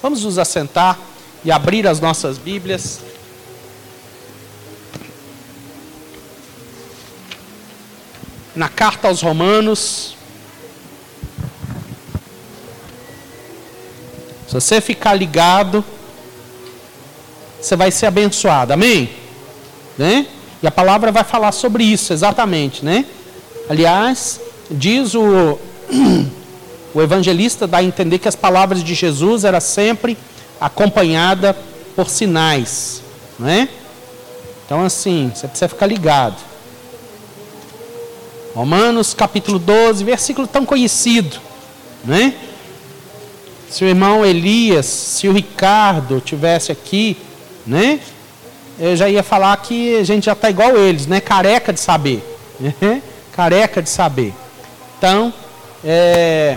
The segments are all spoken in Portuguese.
Vamos nos assentar e abrir as nossas Bíblias. Na carta aos Romanos. Se você ficar ligado, você vai ser abençoado. Amém? Né? E a palavra vai falar sobre isso, exatamente, né? Aliás, diz o, o evangelista dá a entender que as palavras de Jesus era sempre acompanhada por sinais, né? Então assim, você precisa ficar ligado. Romanos capítulo 12, versículo tão conhecido, né? Se o irmão Elias, se o Ricardo tivesse aqui, né? Eu já ia falar que a gente já está igual eles, né? Careca de saber. Né? Careca de saber. Então, é,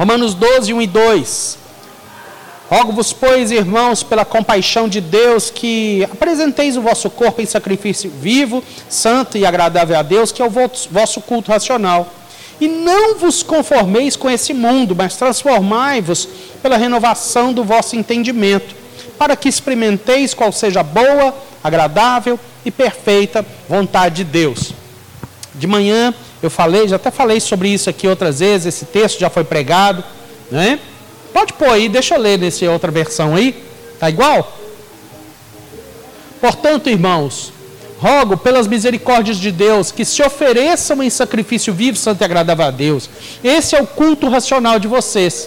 Romanos 12, 1 e 2. Rogo-vos, pois, irmãos, pela compaixão de Deus, que apresenteis o vosso corpo em sacrifício vivo, santo e agradável a Deus, que é o vosso culto racional. E não vos conformeis com esse mundo, mas transformai-vos pela renovação do vosso entendimento, para que experimenteis qual seja a boa, agradável e perfeita vontade de Deus. De manhã eu falei, já até falei sobre isso aqui outras vezes, esse texto já foi pregado, né? Pode pôr aí, deixa eu ler nessa outra versão aí. Tá igual? Portanto, irmãos, rogo pelas misericórdias de Deus que se ofereçam em sacrifício vivo, santo e agradável a Deus. Esse é o culto racional de vocês.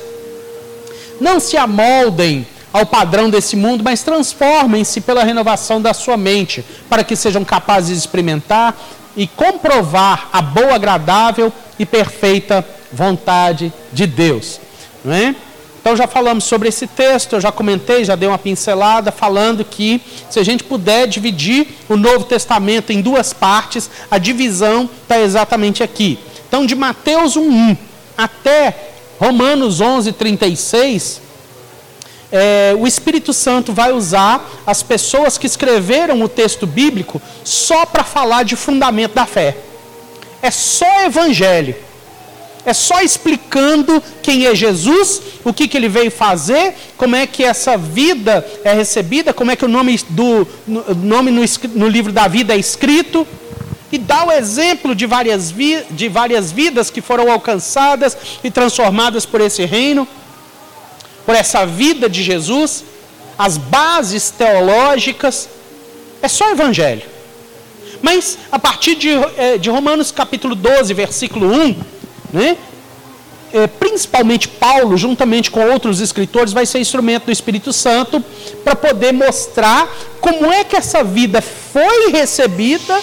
Não se amoldem ao padrão desse mundo, mas transformem-se pela renovação da sua mente, para que sejam capazes de experimentar e comprovar a boa, agradável e perfeita vontade de Deus. Não é? Então já falamos sobre esse texto, eu já comentei, já dei uma pincelada, falando que se a gente puder dividir o Novo Testamento em duas partes, a divisão está exatamente aqui. Então de Mateus 1.1 até Romanos 11.36, é, o Espírito Santo vai usar as pessoas que escreveram o texto bíblico só para falar de fundamento da fé. É só evangelho. É só explicando quem é Jesus, o que, que ele veio fazer, como é que essa vida é recebida, como é que o nome, do, nome no, no livro da vida é escrito. E dá o exemplo de várias, vi, de várias vidas que foram alcançadas e transformadas por esse reino, por essa vida de Jesus, as bases teológicas. É só evangelho. Mas a partir de, eh, de Romanos capítulo 12, versículo 1, né? É, principalmente Paulo, juntamente com outros escritores, vai ser instrumento do Espírito Santo para poder mostrar como é que essa vida foi recebida,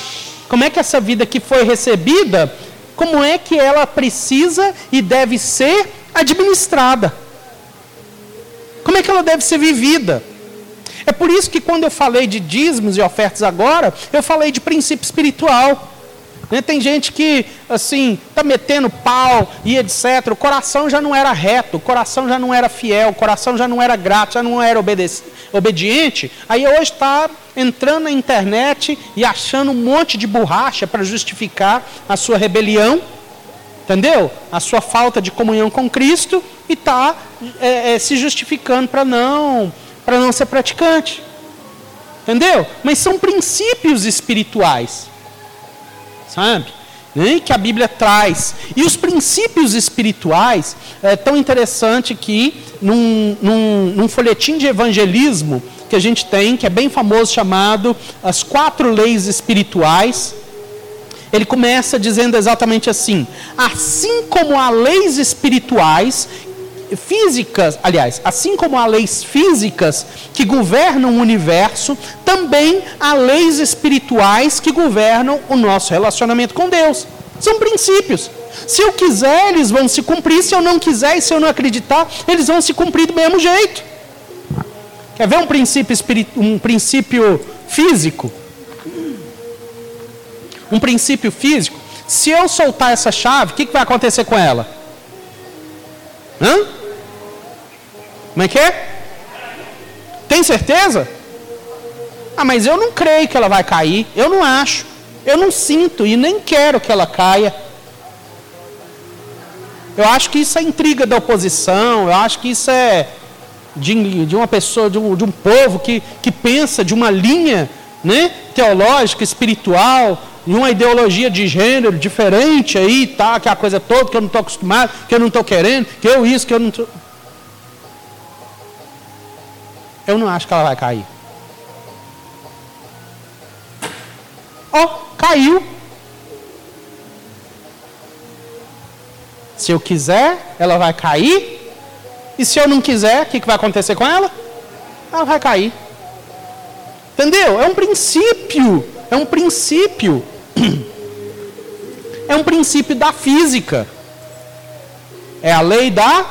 como é que essa vida que foi recebida, como é que ela precisa e deve ser administrada. Como é que ela deve ser vivida? É por isso que quando eu falei de dízimos e ofertas agora, eu falei de princípio espiritual. Né? Tem gente que, assim, está metendo pau e etc. O coração já não era reto, o coração já não era fiel, o coração já não era grato, já não era obediente. Aí hoje está entrando na internet e achando um monte de borracha para justificar a sua rebelião, entendeu? A sua falta de comunhão com Cristo e está é, é, se justificando para não, para não ser praticante. Entendeu? Mas são princípios espirituais sabe? Que a Bíblia traz. E os princípios espirituais, é tão interessante que num, num, num folhetim de evangelismo que a gente tem, que é bem famoso, chamado As Quatro Leis Espirituais, ele começa dizendo exatamente assim: assim como há leis espirituais físicas, aliás, assim como há leis físicas que governam o universo, também há leis espirituais que governam o nosso relacionamento com Deus. São princípios. Se eu quiser, eles vão se cumprir. Se eu não quiser e se eu não acreditar, eles vão se cumprir do mesmo jeito. Quer ver um princípio, um princípio físico? Um princípio físico. Se eu soltar essa chave, o que, que vai acontecer com ela? Hã? Como é que é? Tem certeza? Ah, mas eu não creio que ela vai cair. Eu não acho. Eu não sinto e nem quero que ela caia. Eu acho que isso é intriga da oposição. Eu acho que isso é, de, de uma pessoa, de um, de um povo que, que pensa de uma linha né, teológica, espiritual, e uma ideologia de gênero diferente aí, tá, que é a coisa toda, que eu não estou acostumado, que eu não estou querendo, que eu isso, que eu não estou. Eu não acho que ela vai cair. Ó, oh, caiu. Se eu quiser, ela vai cair. E se eu não quiser, o que, que vai acontecer com ela? Ela vai cair. Entendeu? É um princípio. É um princípio. É um princípio da física. É a lei da.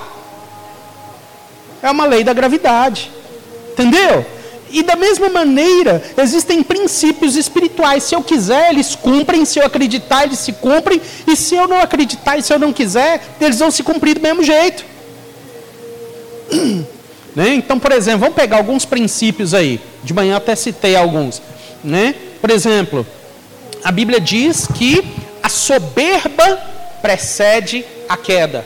É uma lei da gravidade. Entendeu? E da mesma maneira, existem princípios espirituais. Se eu quiser, eles cumprem. Se eu acreditar, eles se cumprem. E se eu não acreditar e se eu não quiser, eles vão se cumprir do mesmo jeito. Né? Então, por exemplo, vamos pegar alguns princípios aí. De manhã até citei alguns. Né? Por exemplo, a Bíblia diz que a soberba precede a queda.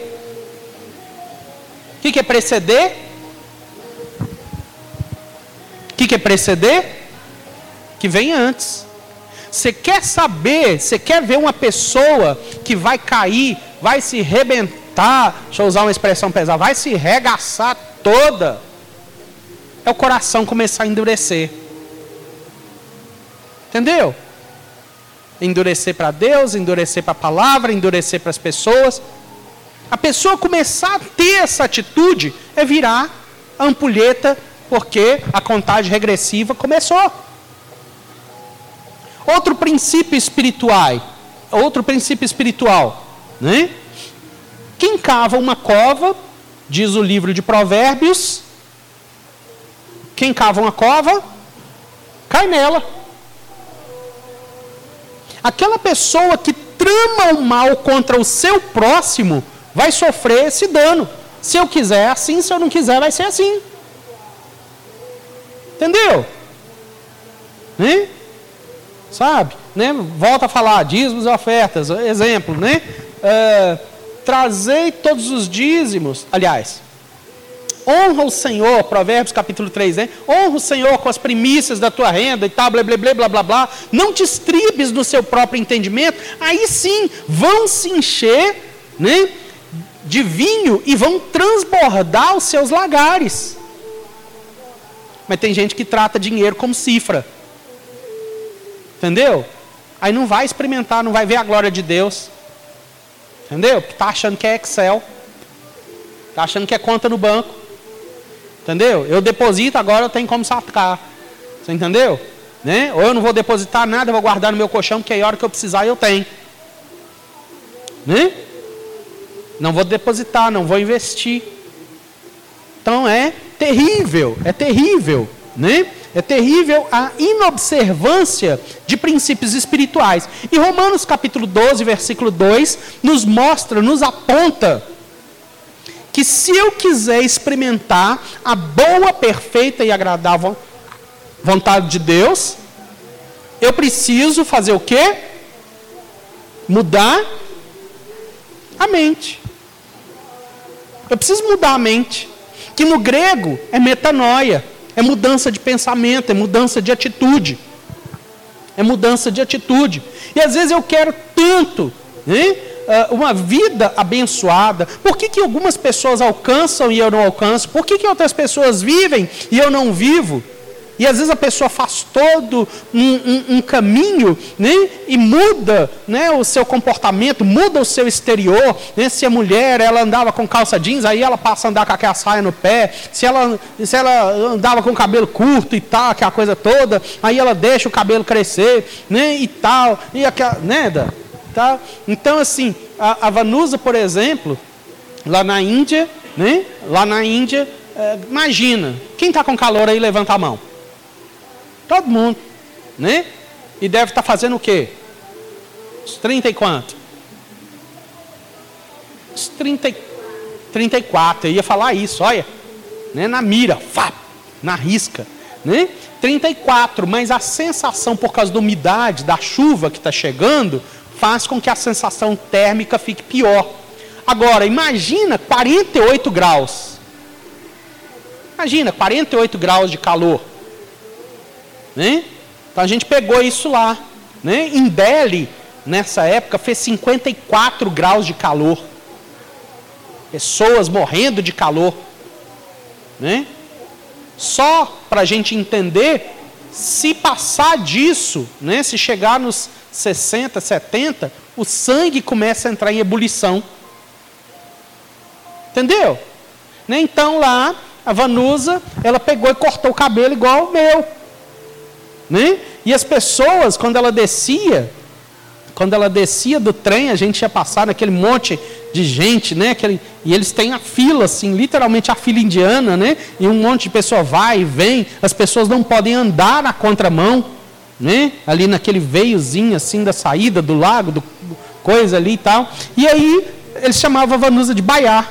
O que, que é preceder? O que, que é preceder? Que vem antes. Você quer saber, você quer ver uma pessoa que vai cair, vai se rebentar deixa eu usar uma expressão pesada, vai se regaçar toda, é o coração começar a endurecer. Entendeu? Endurecer para Deus, endurecer para a palavra, endurecer para as pessoas. A pessoa começar a ter essa atitude é virar a ampulheta, porque a contagem regressiva começou. Outro princípio espiritual, outro princípio espiritual, né? Quem cava uma cova, diz o livro de Provérbios, quem cava uma cova, cai nela. Aquela pessoa que trama o mal contra o seu próximo vai sofrer esse dano. Se eu quiser assim, se eu não quiser vai ser assim. Entendeu? Né? Sabe? Né? Volta a falar, dízimos e ofertas, exemplo, né? Uh, trazei todos os dízimos, aliás, honra o Senhor, Provérbios capítulo 3, né? Honra o Senhor com as primícias da tua renda e tal, blá, blá, blá, blá, blá, blá. Não te estribes no seu próprio entendimento. Aí sim, vão se encher, né? De vinho e vão transbordar os seus lagares. Mas tem gente que trata dinheiro como cifra. Entendeu? Aí não vai experimentar, não vai ver a glória de Deus. Entendeu? Está achando que é Excel. Está achando que é conta no banco. Entendeu? Eu deposito, agora eu tenho como sacar. Você entendeu? Né? Ou eu não vou depositar nada, eu vou guardar no meu colchão, porque aí a hora que eu precisar eu tenho. Né? Não vou depositar, não vou investir. Então é terrível, é terrível, né? É terrível a inobservância de princípios espirituais. E Romanos capítulo 12, versículo 2, nos mostra, nos aponta que se eu quiser experimentar a boa, perfeita e agradável vontade de Deus, eu preciso fazer o quê? Mudar a mente. Eu preciso mudar a mente, que no grego é metanoia. É mudança de pensamento, é mudança de atitude. É mudança de atitude. E às vezes eu quero tanto né, ah, uma vida abençoada. Por que, que algumas pessoas alcançam e eu não alcanço? Por que, que outras pessoas vivem e eu não vivo? E às vezes a pessoa faz todo um, um, um, caminho né, e muda né, o seu comportamento, muda o seu exterior. Né? Se a mulher ela andava com calça jeans, aí ela passa a andar com aquela saia no pé. Se ela, se ela andava com cabelo curto e tal, aquela coisa toda, aí ela deixa o cabelo crescer né, e tal. E aquela, né, tá? Então, assim, a, a Vanusa, por exemplo, lá na Índia, né, lá na Índia, é, imagina, quem está com calor aí, levanta a mão. Todo mundo, né? E deve estar tá fazendo o quê? Os 30 e quanto? Os 30, 34, eu ia falar isso, olha. Né? Na mira, na risca. Né? 34, mas a sensação por causa da umidade, da chuva que está chegando, faz com que a sensação térmica fique pior. Agora, imagina 48 graus. Imagina, 48 graus de calor. Né? Então a gente pegou isso lá. Né? Em Delhi, nessa época, fez 54 graus de calor. Pessoas morrendo de calor. Né? Só para a gente entender, se passar disso, né, se chegar nos 60, 70, o sangue começa a entrar em ebulição. Entendeu? Né? Então lá, a Vanusa, ela pegou e cortou o cabelo igual o meu. Né? E as pessoas, quando ela descia, quando ela descia do trem, a gente ia passar naquele monte de gente, né? Aquele, e eles têm a fila, assim, literalmente a fila indiana, né? E um monte de pessoa vai e vem, as pessoas não podem andar na contramão, né? Ali naquele veiozinho, assim, da saída do lago, do, coisa ali e tal. E aí, eles chamavam a Vanusa de Baiá,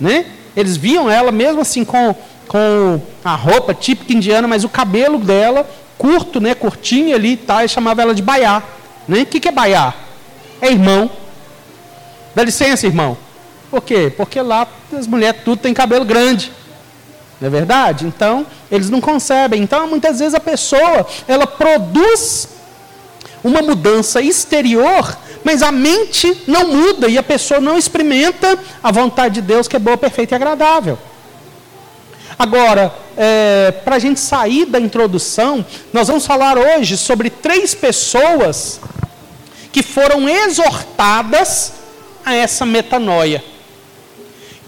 né? Eles viam ela mesmo assim com, com a roupa típica indiana, mas o cabelo dela curto, né? Curtinho ali e tal, e chamava ela de Baiá. Né? O que, que é Baiá? É irmão. Dá licença, irmão. Por quê? Porque lá as mulheres tudo têm cabelo grande. Não é verdade? Então, eles não concebem. Então, muitas vezes a pessoa, ela produz uma mudança exterior, mas a mente não muda e a pessoa não experimenta a vontade de Deus que é boa, perfeita e agradável. Agora, é, para a gente sair da introdução, nós vamos falar hoje sobre três pessoas que foram exortadas a essa metanoia.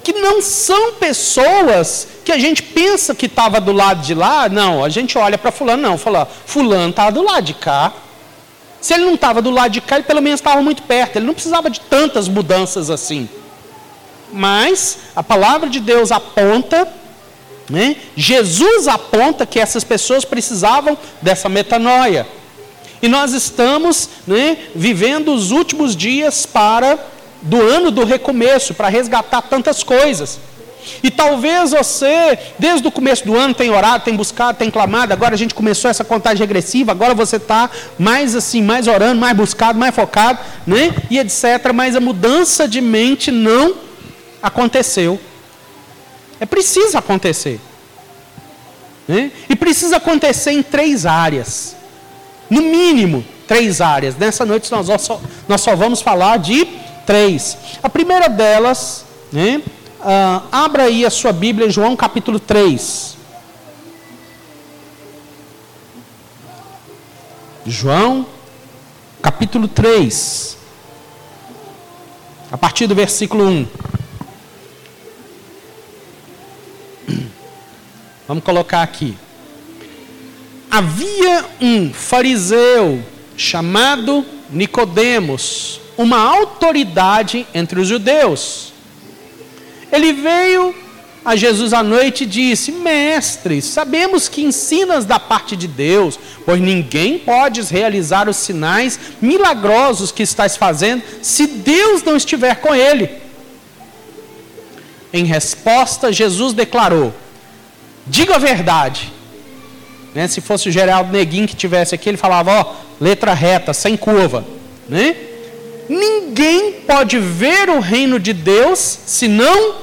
Que não são pessoas que a gente pensa que estava do lado de lá, não, a gente olha para fulano, não, fala, fulano está do lado de cá. Se ele não estava do lado de cá, ele pelo menos estava muito perto, ele não precisava de tantas mudanças assim. Mas a palavra de Deus aponta né? Jesus aponta que essas pessoas precisavam dessa metanoia. E nós estamos né, vivendo os últimos dias para do ano do recomeço, para resgatar tantas coisas. E talvez você, desde o começo do ano, tenha orado, tem buscado, tem clamado, agora a gente começou essa contagem regressiva, agora você está mais assim, mais orando, mais buscado, mais focado, né? E etc. Mas a mudança de mente não aconteceu. É preciso acontecer. Né? E precisa acontecer em três áreas. No mínimo, três áreas. Nessa noite nós só, nós só vamos falar de três. A primeira delas, né? Uh, abra aí a sua Bíblia, João capítulo 3. João capítulo 3. A partir do versículo 1. Vamos colocar aqui. Havia um fariseu chamado Nicodemos, uma autoridade entre os judeus. Ele veio a Jesus à noite e disse: Mestre, sabemos que ensinas da parte de Deus, pois ninguém pode realizar os sinais milagrosos que estás fazendo se Deus não estiver com ele. Em resposta, Jesus declarou: Diga a verdade. Né? Se fosse o Geraldo Neguinho que tivesse aqui, ele falava, ó, letra reta, sem curva. Né? Ninguém pode ver o reino de Deus se não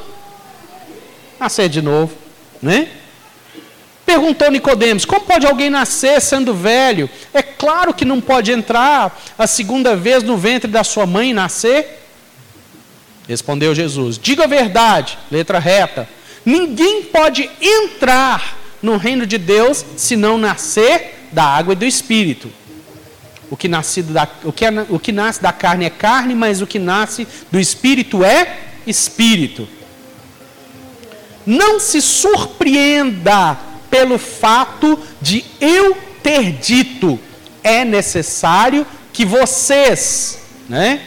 nascer de novo. Né? Perguntou Nicodemos: Como pode alguém nascer sendo velho? É claro que não pode entrar a segunda vez no ventre da sua mãe e nascer. Respondeu Jesus: Diga a verdade, letra reta. Ninguém pode entrar no reino de Deus se não nascer da água e do espírito. O que, nascido da, o, que é, o que nasce da carne é carne, mas o que nasce do espírito é espírito. Não se surpreenda pelo fato de eu ter dito, é necessário que vocês, né?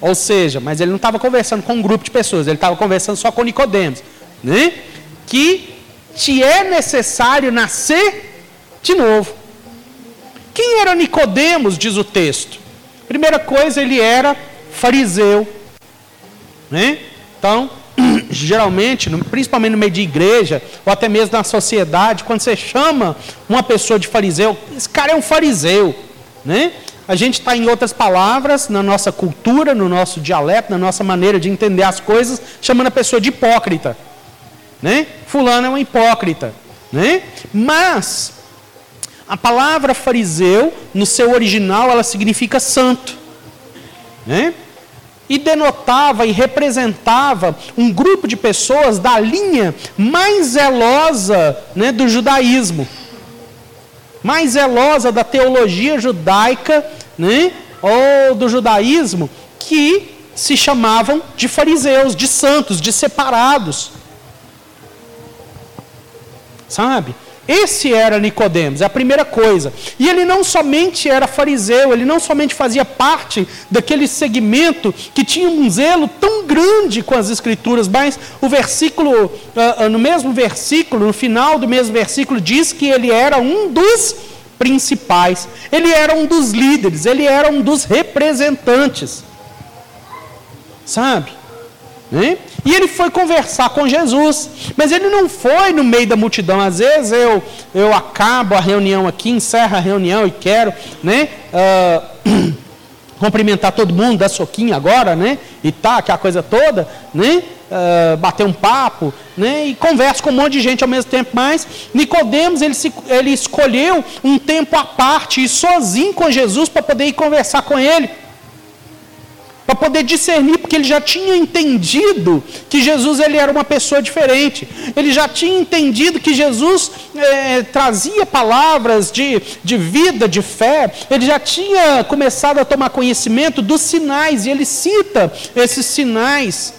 Ou seja, mas ele não estava conversando com um grupo de pessoas, ele estava conversando só com Nicodemos né? que te é necessário nascer de novo. Quem era Nicodemos, diz o texto? Primeira coisa, ele era fariseu. Né? Então, geralmente, principalmente no meio de igreja, ou até mesmo na sociedade, quando você chama uma pessoa de fariseu, esse cara é um fariseu. Né? A gente está, em outras palavras, na nossa cultura, no nosso dialeto, na nossa maneira de entender as coisas, chamando a pessoa de hipócrita. Né? Fulano é um hipócrita, né? Mas a palavra fariseu, no seu original, ela significa santo, né? E denotava e representava um grupo de pessoas da linha mais zelosa né, do judaísmo, mais zelosa da teologia judaica, né, ou do judaísmo, que se chamavam de fariseus, de santos, de separados. Sabe? Esse era Nicodemos, é a primeira coisa. E ele não somente era fariseu, ele não somente fazia parte daquele segmento que tinha um zelo tão grande com as escrituras, mas o versículo, uh, no mesmo versículo, no final do mesmo versículo, diz que ele era um dos principais, ele era um dos líderes, ele era um dos representantes. Sabe? Né? E ele foi conversar com Jesus, mas ele não foi no meio da multidão. Às vezes eu, eu acabo a reunião aqui, encerro a reunião e quero né, uh, cumprimentar todo mundo, dar soquinho agora, né? E tá, aquela coisa toda, né? Uh, bater um papo, né? E converso com um monte de gente ao mesmo tempo. Mas Nicodemos ele, se, ele escolheu um tempo à parte e sozinho com Jesus para poder ir conversar com ele para poder discernir, porque ele já tinha entendido que Jesus ele era uma pessoa diferente. Ele já tinha entendido que Jesus é, trazia palavras de, de vida, de fé. Ele já tinha começado a tomar conhecimento dos sinais, e ele cita esses sinais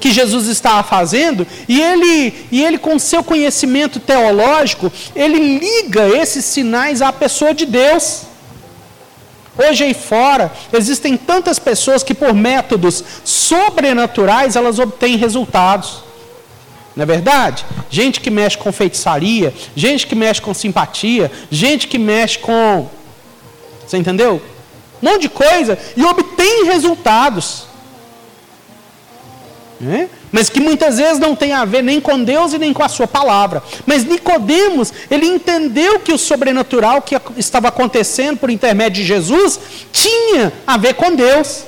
que Jesus estava fazendo, e ele, e ele com seu conhecimento teológico, ele liga esses sinais à pessoa de Deus. Hoje aí fora, existem tantas pessoas que por métodos sobrenaturais elas obtêm resultados. Não é verdade? Gente que mexe com feitiçaria, gente que mexe com simpatia, gente que mexe com. Você entendeu? Um monte de coisa e obtém resultados. É? mas que muitas vezes não tem a ver nem com Deus e nem com a sua palavra. Mas Nicodemos, ele entendeu que o sobrenatural que estava acontecendo por intermédio de Jesus tinha a ver com Deus.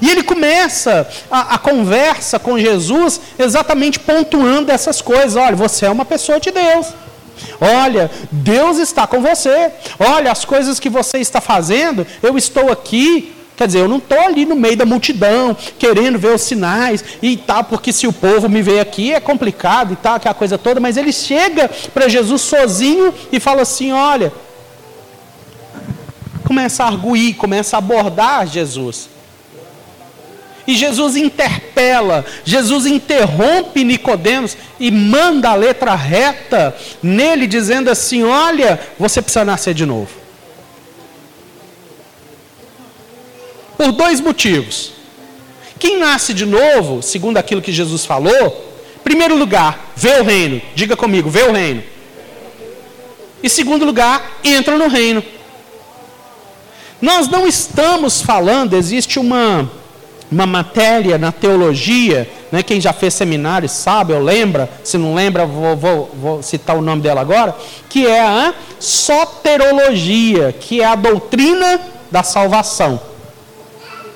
E ele começa a, a, conversa com Jesus exatamente pontuando essas coisas. Olha, você é uma pessoa de Deus. Olha, Deus está com você. Olha, as coisas que você está fazendo, eu estou aqui Quer dizer, eu não estou ali no meio da multidão, querendo ver os sinais e tal, porque se o povo me vê aqui é complicado e tal, aquela coisa toda, mas ele chega para Jesus sozinho e fala assim: olha, começa a arguir, começa a abordar Jesus. E Jesus interpela, Jesus interrompe Nicodemos e manda a letra reta nele, dizendo assim: olha, você precisa nascer de novo. Por dois motivos. Quem nasce de novo, segundo aquilo que Jesus falou, primeiro lugar, vê o reino. Diga comigo, vê o reino. E segundo lugar, entra no reino. Nós não estamos falando, existe uma, uma matéria na teologia, né, quem já fez seminário sabe, ou lembra, se não lembra, vou, vou, vou citar o nome dela agora, que é a soterologia, que é a doutrina da salvação.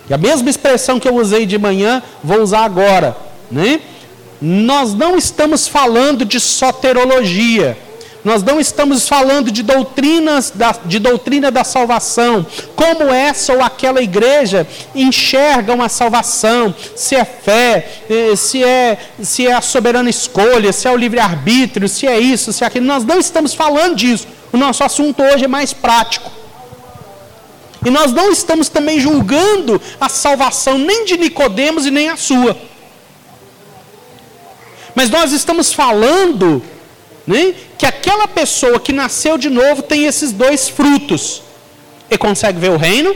E a mesma expressão que eu usei de manhã, vou usar agora. Né? Nós não estamos falando de soterologia. Nós não estamos falando de doutrinas da, de doutrina da salvação, como essa ou aquela igreja enxergam a salvação, se é fé, eh, se é, se é a soberana escolha, se é o livre-arbítrio, se é isso, se é aquilo. Nós não estamos falando disso. O nosso assunto hoje é mais prático. E nós não estamos também julgando a salvação nem de Nicodemos e nem a sua. Mas nós estamos falando né, que aquela pessoa que nasceu de novo tem esses dois frutos. Ele consegue ver o reino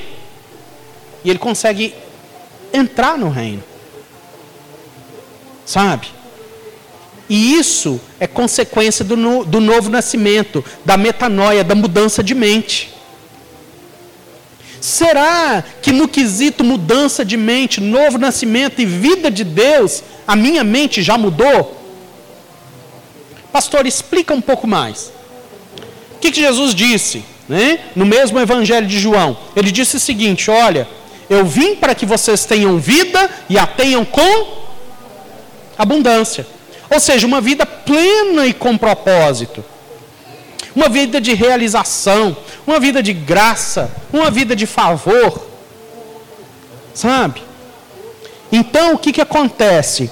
e ele consegue entrar no reino. Sabe? E isso é consequência do, no, do novo nascimento, da metanoia, da mudança de mente. Será que no quesito mudança de mente, novo nascimento e vida de Deus, a minha mente já mudou? Pastor, explica um pouco mais. O que, que Jesus disse? Né? No mesmo Evangelho de João, ele disse o seguinte: Olha, eu vim para que vocês tenham vida e a tenham com abundância. Ou seja, uma vida plena e com propósito. Uma vida de realização, uma vida de graça, uma vida de favor. Sabe? Então, o que, que acontece?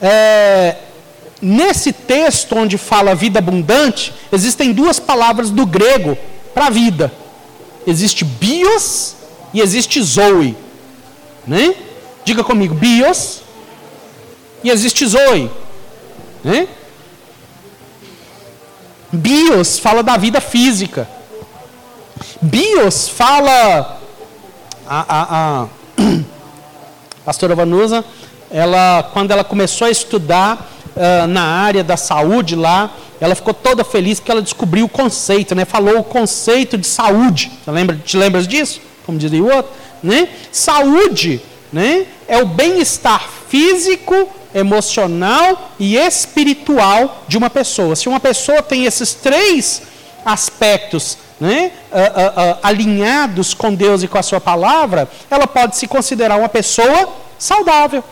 É, nesse texto onde fala vida abundante, existem duas palavras do grego para vida. Existe bios e existe zoe. Né? Diga comigo, bios e existe zoe. Né? Bios fala da vida física. Bios fala. A, a, a pastora Vanusa, ela, quando ela começou a estudar uh, na área da saúde lá, ela ficou toda feliz porque ela descobriu o conceito, né? Falou o conceito de saúde. Você lembra, te lembras disso? Como dizia o outro, né? Saúde, né? É o bem-estar físico, emocional e espiritual de uma pessoa. Se uma pessoa tem esses três aspectos né, uh, uh, uh, alinhados com Deus e com a Sua palavra, ela pode se considerar uma pessoa saudável.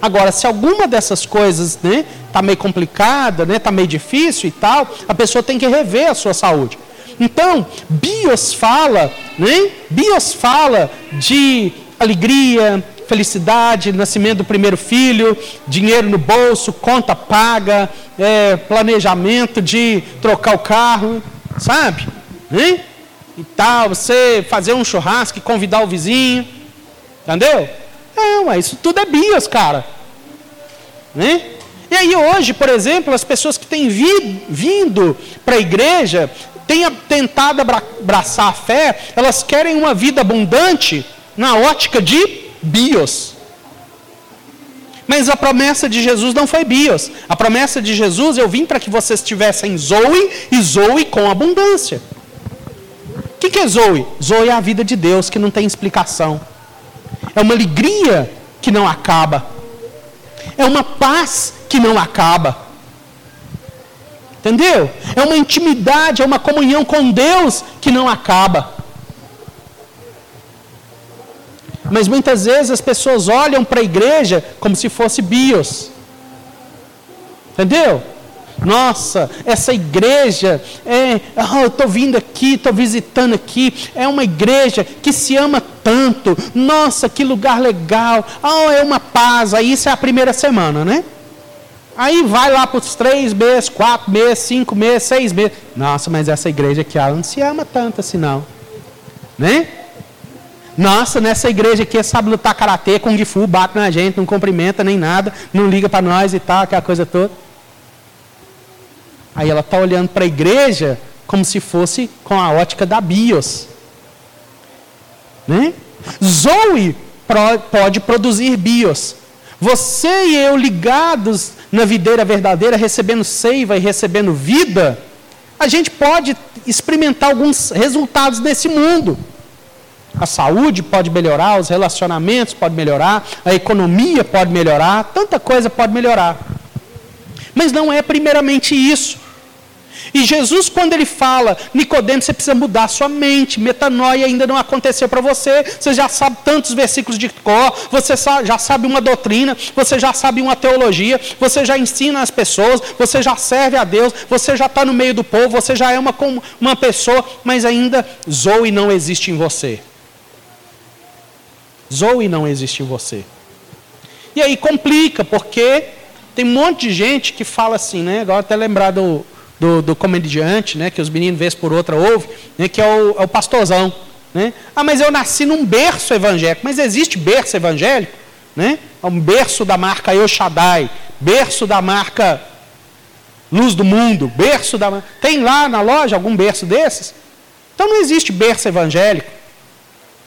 Agora, se alguma dessas coisas né, tá meio complicada, né, está meio difícil e tal, a pessoa tem que rever a sua saúde. Então, Bios fala, né, Bios fala de alegria, felicidade, nascimento do primeiro filho, dinheiro no bolso, conta paga, é, planejamento de trocar o carro, sabe? Hein? E tal, você fazer um churrasco e convidar o vizinho, entendeu? É, isso tudo é bios, cara. Né? E aí hoje, por exemplo, as pessoas que têm vi, vindo para a igreja, têm tentado abraçar a fé, elas querem uma vida abundante na ótica de bios. Mas a promessa de Jesus não foi bios. A promessa de Jesus, eu vim para que vocês tivessem zoe e zoe com abundância. O que, que é zoe? Zoe é a vida de Deus que não tem explicação. É uma alegria que não acaba. É uma paz que não acaba. Entendeu? É uma intimidade, é uma comunhão com Deus que não acaba. Mas muitas vezes as pessoas olham para a igreja como se fosse bios. Entendeu? Nossa, essa igreja é, oh, eu estou vindo aqui, estou visitando aqui, é uma igreja que se ama tanto. Nossa, que lugar legal. Oh, é uma paz. Aí isso é a primeira semana, né? Aí vai lá para os três meses, quatro meses, cinco meses, seis meses. Nossa, mas essa igreja aqui, ela não se ama tanto assim, não. Né? Nossa, nessa igreja aqui sabe lutar karatê, kung fu, bate na gente, não cumprimenta nem nada, não liga para nós e tal, aquela coisa toda. Aí ela está olhando para a igreja como se fosse com a ótica da bios. Né? Zoe pode produzir bios. Você e eu ligados na videira verdadeira, recebendo seiva e recebendo vida, a gente pode experimentar alguns resultados nesse mundo. A saúde pode melhorar, os relacionamentos podem melhorar, a economia pode melhorar, tanta coisa pode melhorar. Mas não é primeiramente isso. E Jesus, quando ele fala, Nicodemos, você precisa mudar sua mente, metanoia ainda não aconteceu para você, você já sabe tantos versículos de cor, você já sabe uma doutrina, você já sabe uma teologia, você já ensina as pessoas, você já serve a Deus, você já está no meio do povo, você já é uma, uma pessoa, mas ainda Zoe não existe em você. Zoe não existe em você. E aí complica, porque tem um monte de gente que fala assim, né? Agora até lembrar do, do, do comediante, né? Que os meninos vez por outra ouvem, né? Que é o, é o pastorzão. Né? Ah, mas eu nasci num berço evangélico. Mas existe berço evangélico? Né? É um berço da marca Eu Shaddai, berço da marca Luz do Mundo, berço da. Tem lá na loja algum berço desses? Então não existe berço evangélico.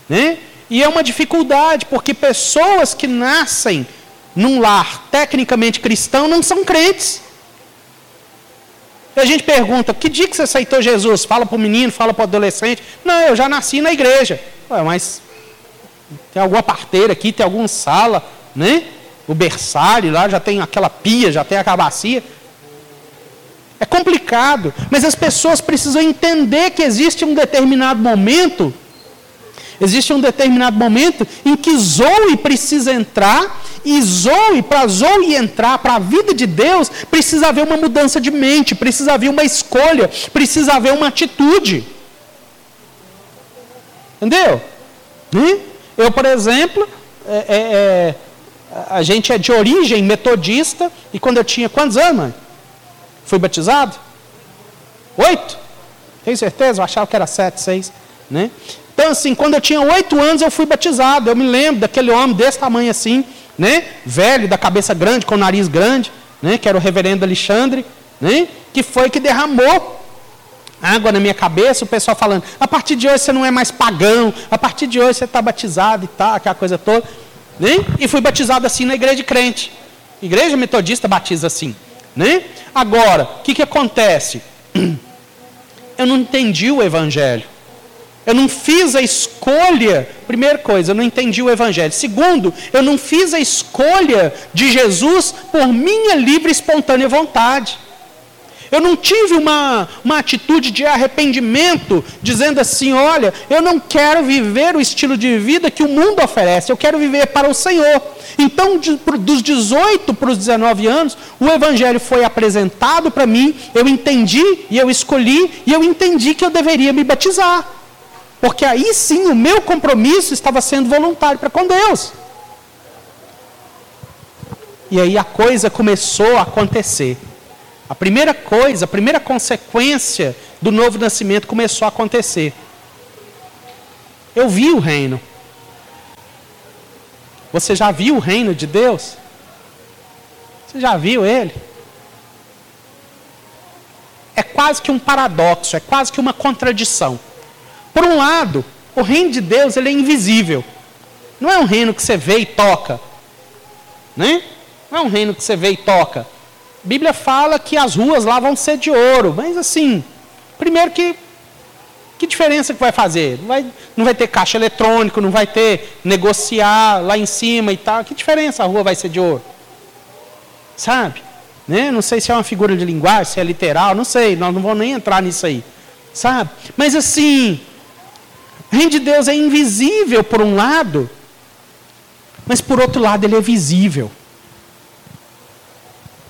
Né? E é uma dificuldade, porque pessoas que nascem num lar tecnicamente cristão não são crentes. E a gente pergunta, que dia que você aceitou Jesus? Fala para o menino, fala para o adolescente. Não, eu já nasci na igreja. Ué, mas tem alguma parteira aqui, tem alguma sala, né? O berçário lá já tem aquela pia, já tem aquela bacia. É complicado, mas as pessoas precisam entender que existe um determinado momento Existe um determinado momento em que Zoe precisa entrar, e Zoe, para Zoe entrar para a vida de Deus, precisa haver uma mudança de mente, precisa haver uma escolha, precisa haver uma atitude. Entendeu? Eu, por exemplo, é, é, é, a gente é de origem metodista, e quando eu tinha quantos anos, mãe? Fui batizado? Oito? Tenho certeza? Eu achava que era sete, seis. Né? Então, assim, quando eu tinha oito anos, eu fui batizado. Eu me lembro daquele homem desse tamanho assim, né? Velho, da cabeça grande, com o nariz grande, né? Que era o reverendo Alexandre, né? Que foi que derramou água na minha cabeça, o pessoal falando, a partir de hoje você não é mais pagão, a partir de hoje você está batizado e tal, aquela coisa toda. Né? E fui batizado assim na igreja de crente. Igreja metodista batiza assim. Né? Agora, o que, que acontece? Eu não entendi o evangelho. Eu não fiz a escolha, primeira coisa, eu não entendi o Evangelho. Segundo, eu não fiz a escolha de Jesus por minha livre e espontânea vontade. Eu não tive uma, uma atitude de arrependimento, dizendo assim: olha, eu não quero viver o estilo de vida que o mundo oferece, eu quero viver para o Senhor. Então, de, dos 18 para os 19 anos, o Evangelho foi apresentado para mim, eu entendi e eu escolhi, e eu entendi que eu deveria me batizar. Porque aí sim o meu compromisso estava sendo voluntário para com Deus. E aí a coisa começou a acontecer. A primeira coisa, a primeira consequência do novo nascimento começou a acontecer. Eu vi o reino. Você já viu o reino de Deus? Você já viu ele? É quase que um paradoxo, é quase que uma contradição. Por um lado, o reino de Deus ele é invisível. Não é um reino que você vê e toca. Né? Não é um reino que você vê e toca. A Bíblia fala que as ruas lá vão ser de ouro. Mas assim, primeiro que que diferença que vai fazer? Não vai, não vai ter caixa eletrônico, não vai ter negociar lá em cima e tal. Que diferença a rua vai ser de ouro? Sabe? Né? Não sei se é uma figura de linguagem, se é literal, não sei, nós não vamos nem entrar nisso aí. Sabe? Mas assim, o reino de Deus é invisível por um lado, mas por outro lado ele é visível.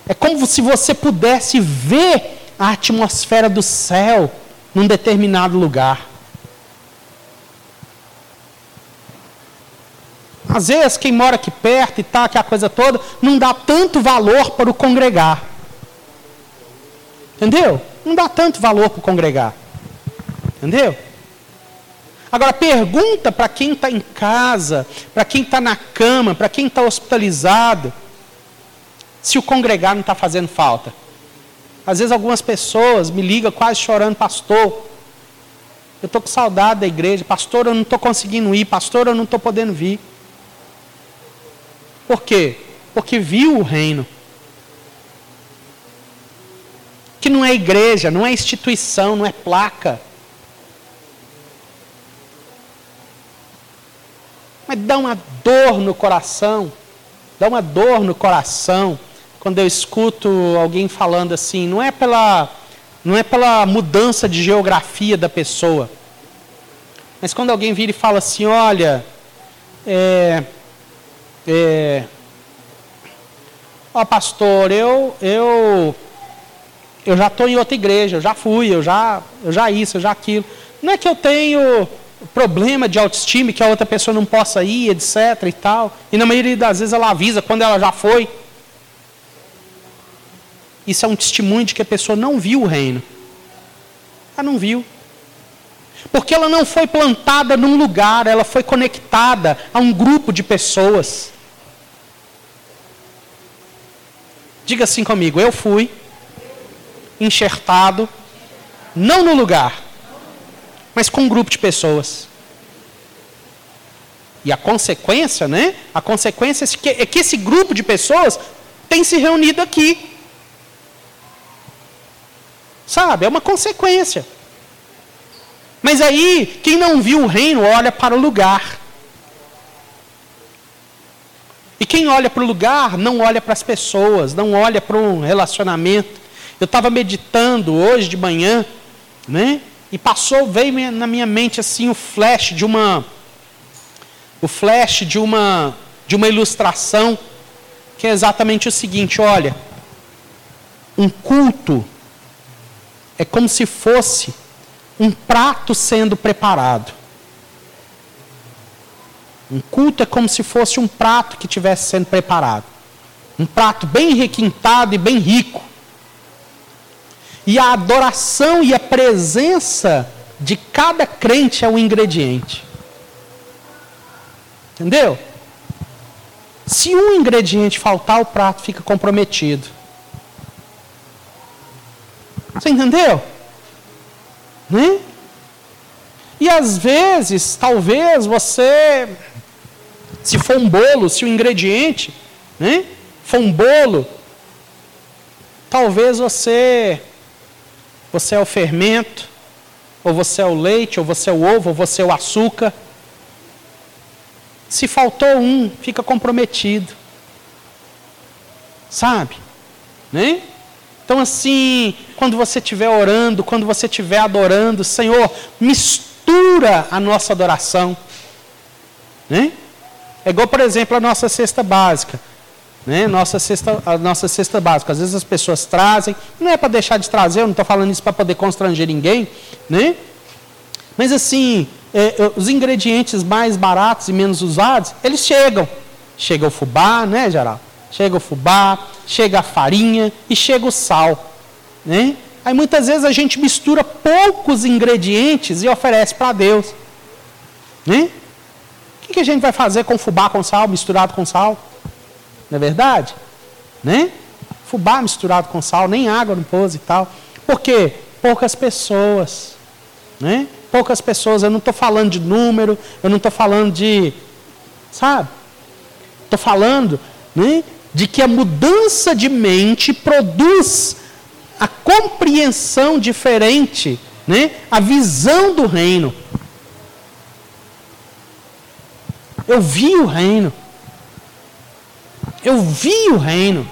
É como se você pudesse ver a atmosfera do céu num determinado lugar. Às vezes, quem mora aqui perto e tal, aquela coisa toda, não dá tanto valor para o congregar. Entendeu? Não dá tanto valor para o congregar. Entendeu? Agora, pergunta para quem está em casa, para quem está na cama, para quem está hospitalizado, se o congregar não está fazendo falta. Às vezes, algumas pessoas me ligam quase chorando, pastor. Eu estou com saudade da igreja, pastor, eu não estou conseguindo ir, pastor, eu não estou podendo vir. Por quê? Porque viu o reino. Que não é igreja, não é instituição, não é placa. Mas dá uma dor no coração, dá uma dor no coração quando eu escuto alguém falando assim, não é pela não é pela mudança de geografia da pessoa, mas quando alguém vira e fala assim, olha, é, é, ó pastor, eu eu eu já estou em outra igreja, eu já fui, eu já eu já isso, eu já aquilo. Não é que eu tenho problema de autoestima que a outra pessoa não possa ir, etc e tal. E na maioria das vezes ela avisa quando ela já foi. Isso é um testemunho de que a pessoa não viu o reino. Ela não viu. Porque ela não foi plantada num lugar, ela foi conectada a um grupo de pessoas. Diga assim comigo: eu fui enxertado, não no lugar, mas com um grupo de pessoas. E a consequência, né? A consequência é que, é que esse grupo de pessoas tem se reunido aqui. Sabe? É uma consequência. Mas aí, quem não viu o reino, olha para o lugar. E quem olha para o lugar, não olha para as pessoas, não olha para um relacionamento. Eu estava meditando hoje de manhã, né? E passou, veio na minha mente assim o flash de uma o flash de uma, de uma ilustração que é exatamente o seguinte: olha, um culto é como se fosse um prato sendo preparado. Um culto é como se fosse um prato que estivesse sendo preparado. Um prato bem requintado e bem rico. E a adoração e a presença de cada crente é um ingrediente. Entendeu? Se um ingrediente faltar, o prato fica comprometido. Você entendeu? Né? E às vezes, talvez você, se for um bolo, se o ingrediente, né, for um bolo, talvez você, você é o fermento, ou você é o leite, ou você é o ovo, ou você é o açúcar. Se faltou um, fica comprometido. Sabe? Né? Então, assim, quando você estiver orando, quando você estiver adorando, Senhor, mistura a nossa adoração. Né? É igual, por exemplo, a nossa cesta básica. Né? Nossa cesta, a nossa cesta básica. Às vezes as pessoas trazem, não é para deixar de trazer, eu não estou falando isso para poder constranger ninguém. Né? Mas assim, é, é, os ingredientes mais baratos e menos usados, eles chegam. Chega o fubá, né, geral? Chega o fubá, chega a farinha e chega o sal. Né? Aí muitas vezes a gente mistura poucos ingredientes e oferece para Deus. Né? O que a gente vai fazer com fubá com sal, misturado com sal? Não é verdade? Né? Fubá misturado com sal, nem água no pôs e tal. Por quê? Poucas pessoas. Né? Poucas pessoas, eu não estou falando de número, eu não estou falando de. Sabe? Estou falando né, de que a mudança de mente produz a compreensão diferente, né, a visão do reino. Eu vi o reino. Eu vi o reino.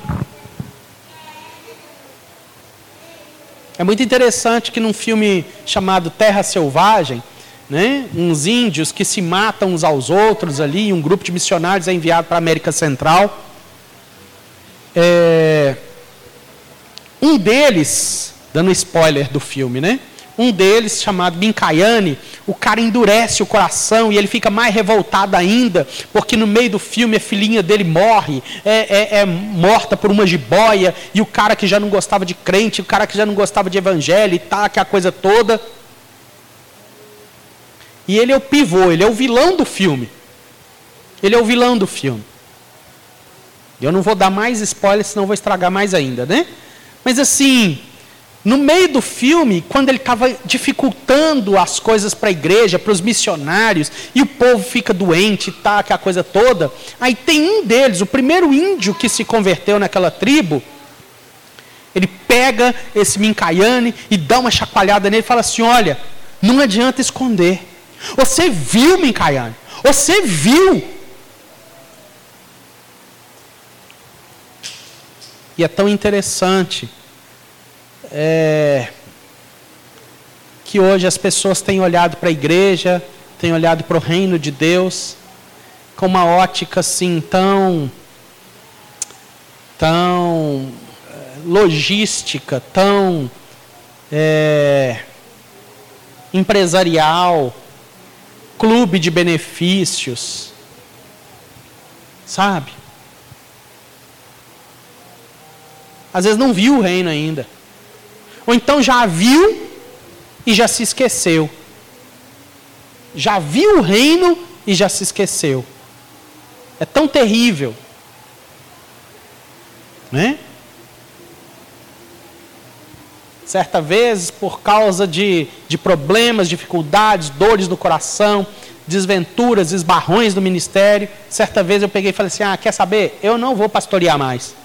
É muito interessante que num filme chamado Terra Selvagem, né, uns índios que se matam uns aos outros ali, um grupo de missionários é enviado para a América Central. É, um deles, dando spoiler do filme, né? Um deles, chamado Bincaiane, o cara endurece o coração e ele fica mais revoltado ainda, porque no meio do filme a filhinha dele morre, é, é, é, morta por uma jiboia, e o cara que já não gostava de crente, o cara que já não gostava de evangelho e tá, que a coisa toda. E ele é o pivô, ele é o vilão do filme. Ele é o vilão do filme. Eu não vou dar mais spoilers, senão vou estragar mais ainda, né? Mas assim, no meio do filme, quando ele estava dificultando as coisas para a igreja, para os missionários, e o povo fica doente, tá, aquela coisa toda, aí tem um deles, o primeiro índio que se converteu naquela tribo, ele pega esse Mincaiane e dá uma chacoalhada nele e fala assim: Olha, não adianta esconder. Você viu, Mincaiane? Você viu? E é tão interessante é, que hoje as pessoas têm olhado para a igreja, têm olhado para o reino de Deus, com uma ótica assim tão, tão é, logística, tão é, empresarial, clube de benefícios, sabe? Às vezes não viu o reino ainda. Ou então já viu e já se esqueceu. Já viu o reino e já se esqueceu. É tão terrível. Né? Certa vez, por causa de, de problemas, dificuldades, dores do coração, desventuras, esbarrões do ministério, certa vez eu peguei e falei assim: Ah, quer saber? Eu não vou pastorear mais.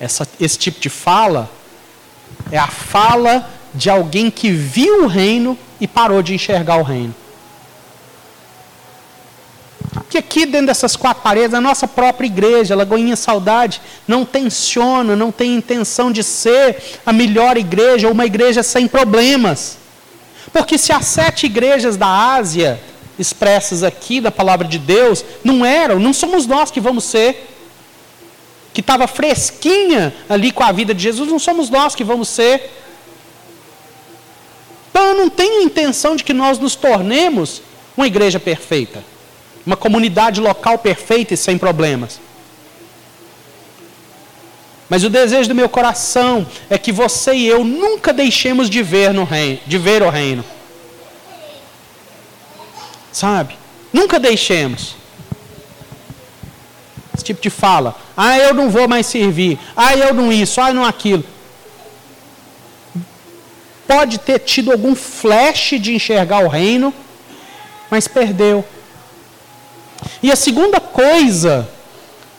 Essa, esse tipo de fala é a fala de alguém que viu o reino e parou de enxergar o reino. Que aqui dentro dessas quatro paredes, a nossa própria igreja, Lagoinha Saudade, não tenciona, não tem intenção de ser a melhor igreja, uma igreja sem problemas. Porque se as sete igrejas da Ásia expressas aqui da palavra de Deus não eram, não somos nós que vamos ser. Que estava fresquinha ali com a vida de Jesus, não somos nós que vamos ser. Então eu não tenho intenção de que nós nos tornemos uma igreja perfeita, uma comunidade local perfeita e sem problemas. Mas o desejo do meu coração é que você e eu nunca deixemos de ver no reino, de ver o reino. Sabe? Nunca deixemos. Esse tipo de fala. Ah, eu não vou mais servir. Ah, eu não isso. Ah, não aquilo. Pode ter tido algum flash de enxergar o reino, mas perdeu. E a segunda coisa,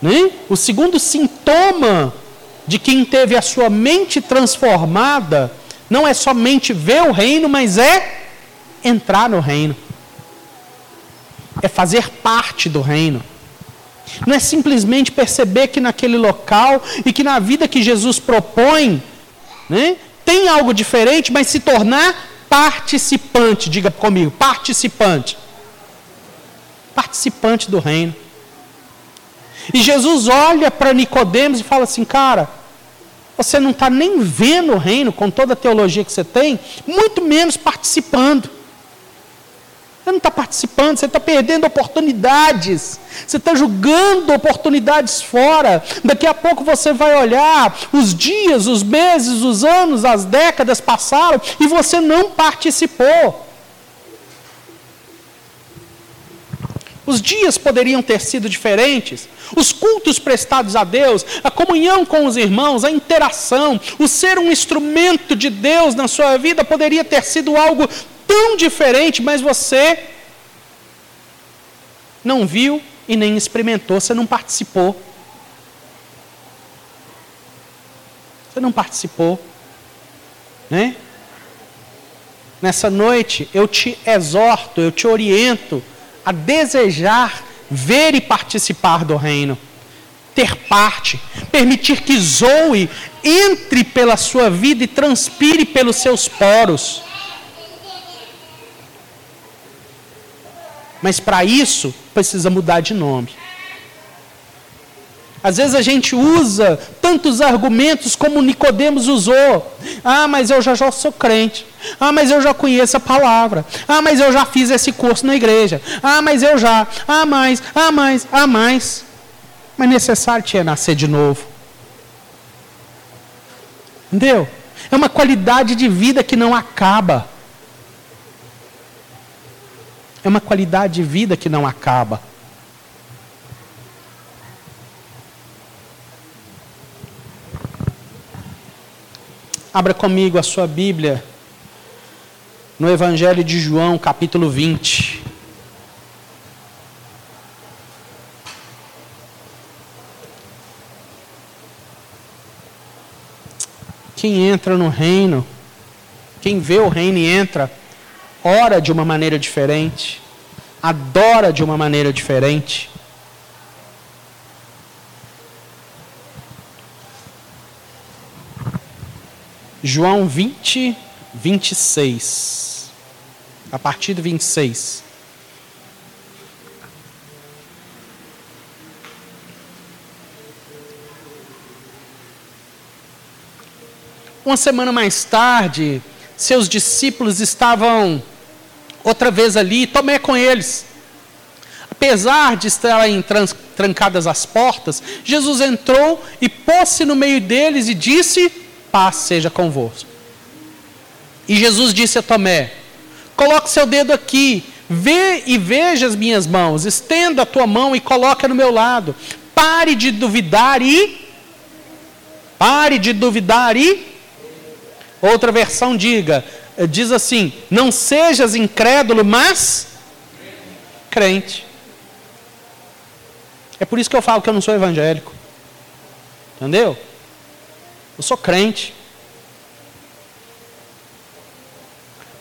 né? o segundo sintoma de quem teve a sua mente transformada, não é somente ver o reino, mas é entrar no reino é fazer parte do reino. Não é simplesmente perceber que naquele local e que na vida que Jesus propõe, né, tem algo diferente, mas se tornar participante. Diga comigo, participante. Participante do reino. E Jesus olha para Nicodemos e fala assim, cara, você não está nem vendo o reino com toda a teologia que você tem, muito menos participando. Você não está participando, você está perdendo oportunidades. Você está jogando oportunidades fora. Daqui a pouco você vai olhar, os dias, os meses, os anos, as décadas passaram e você não participou. Os dias poderiam ter sido diferentes, os cultos prestados a Deus, a comunhão com os irmãos, a interação, o ser um instrumento de Deus na sua vida poderia ter sido algo tão diferente, mas você não viu e nem experimentou, você não participou. Você não participou. Né? Nessa noite eu te exorto, eu te oriento a desejar ver e participar do reino, ter parte, permitir que Zoe entre pela sua vida e transpire pelos seus poros. Mas para isso, precisa mudar de nome. Às vezes a gente usa tantos argumentos como Nicodemos usou. Ah, mas eu já, já sou crente. Ah, mas eu já conheço a palavra. Ah, mas eu já fiz esse curso na igreja. Ah, mas eu já. Ah, mais, ah, mais, ah, mais. Mas necessário tinha nascer de novo. Entendeu? É uma qualidade de vida que não acaba. É uma qualidade de vida que não acaba. Abra comigo a sua Bíblia no Evangelho de João, capítulo 20. Quem entra no reino, quem vê o reino e entra, ora de uma maneira diferente, adora de uma maneira diferente. João 20, 26. A partir do 26. Uma semana mais tarde, seus discípulos estavam outra vez ali, Tomé com eles. Apesar de estarem trancadas as portas, Jesus entrou e pôs-se no meio deles e disse: Paz seja convosco. E Jesus disse a Tomé: Coloque seu dedo aqui, vê e veja as minhas mãos, estenda a tua mão e coloca no meu lado. Pare de duvidar e. Pare de duvidar e. Outra versão diga: diz assim: não sejas incrédulo, mas crente. É por isso que eu falo que eu não sou evangélico. Entendeu? Eu sou crente.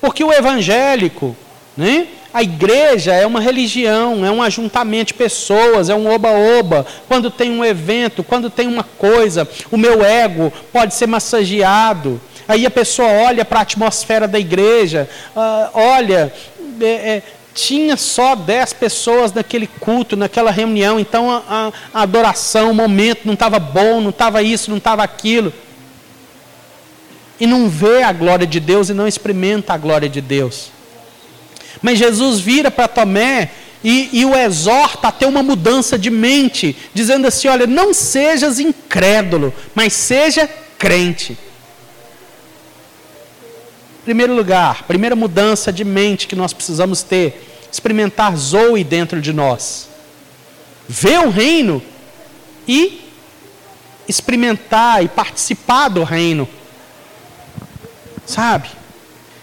Porque o evangélico, né? A igreja é uma religião, é um ajuntamento de pessoas, é um oba-oba. Quando tem um evento, quando tem uma coisa, o meu ego pode ser massageado. Aí a pessoa olha para a atmosfera da igreja, uh, olha, é, é, tinha só dez pessoas naquele culto, naquela reunião, então a, a, a adoração, o momento não estava bom, não estava isso, não estava aquilo. E não vê a glória de Deus e não experimenta a glória de Deus. Mas Jesus vira para Tomé e, e, o exorta a ter uma mudança de mente, dizendo assim: olha, não sejas incrédulo, mas seja crente. Primeiro lugar, primeira mudança de mente que nós precisamos ter, experimentar Zoe dentro de nós. Ver o reino e experimentar e participar do reino. Sabe?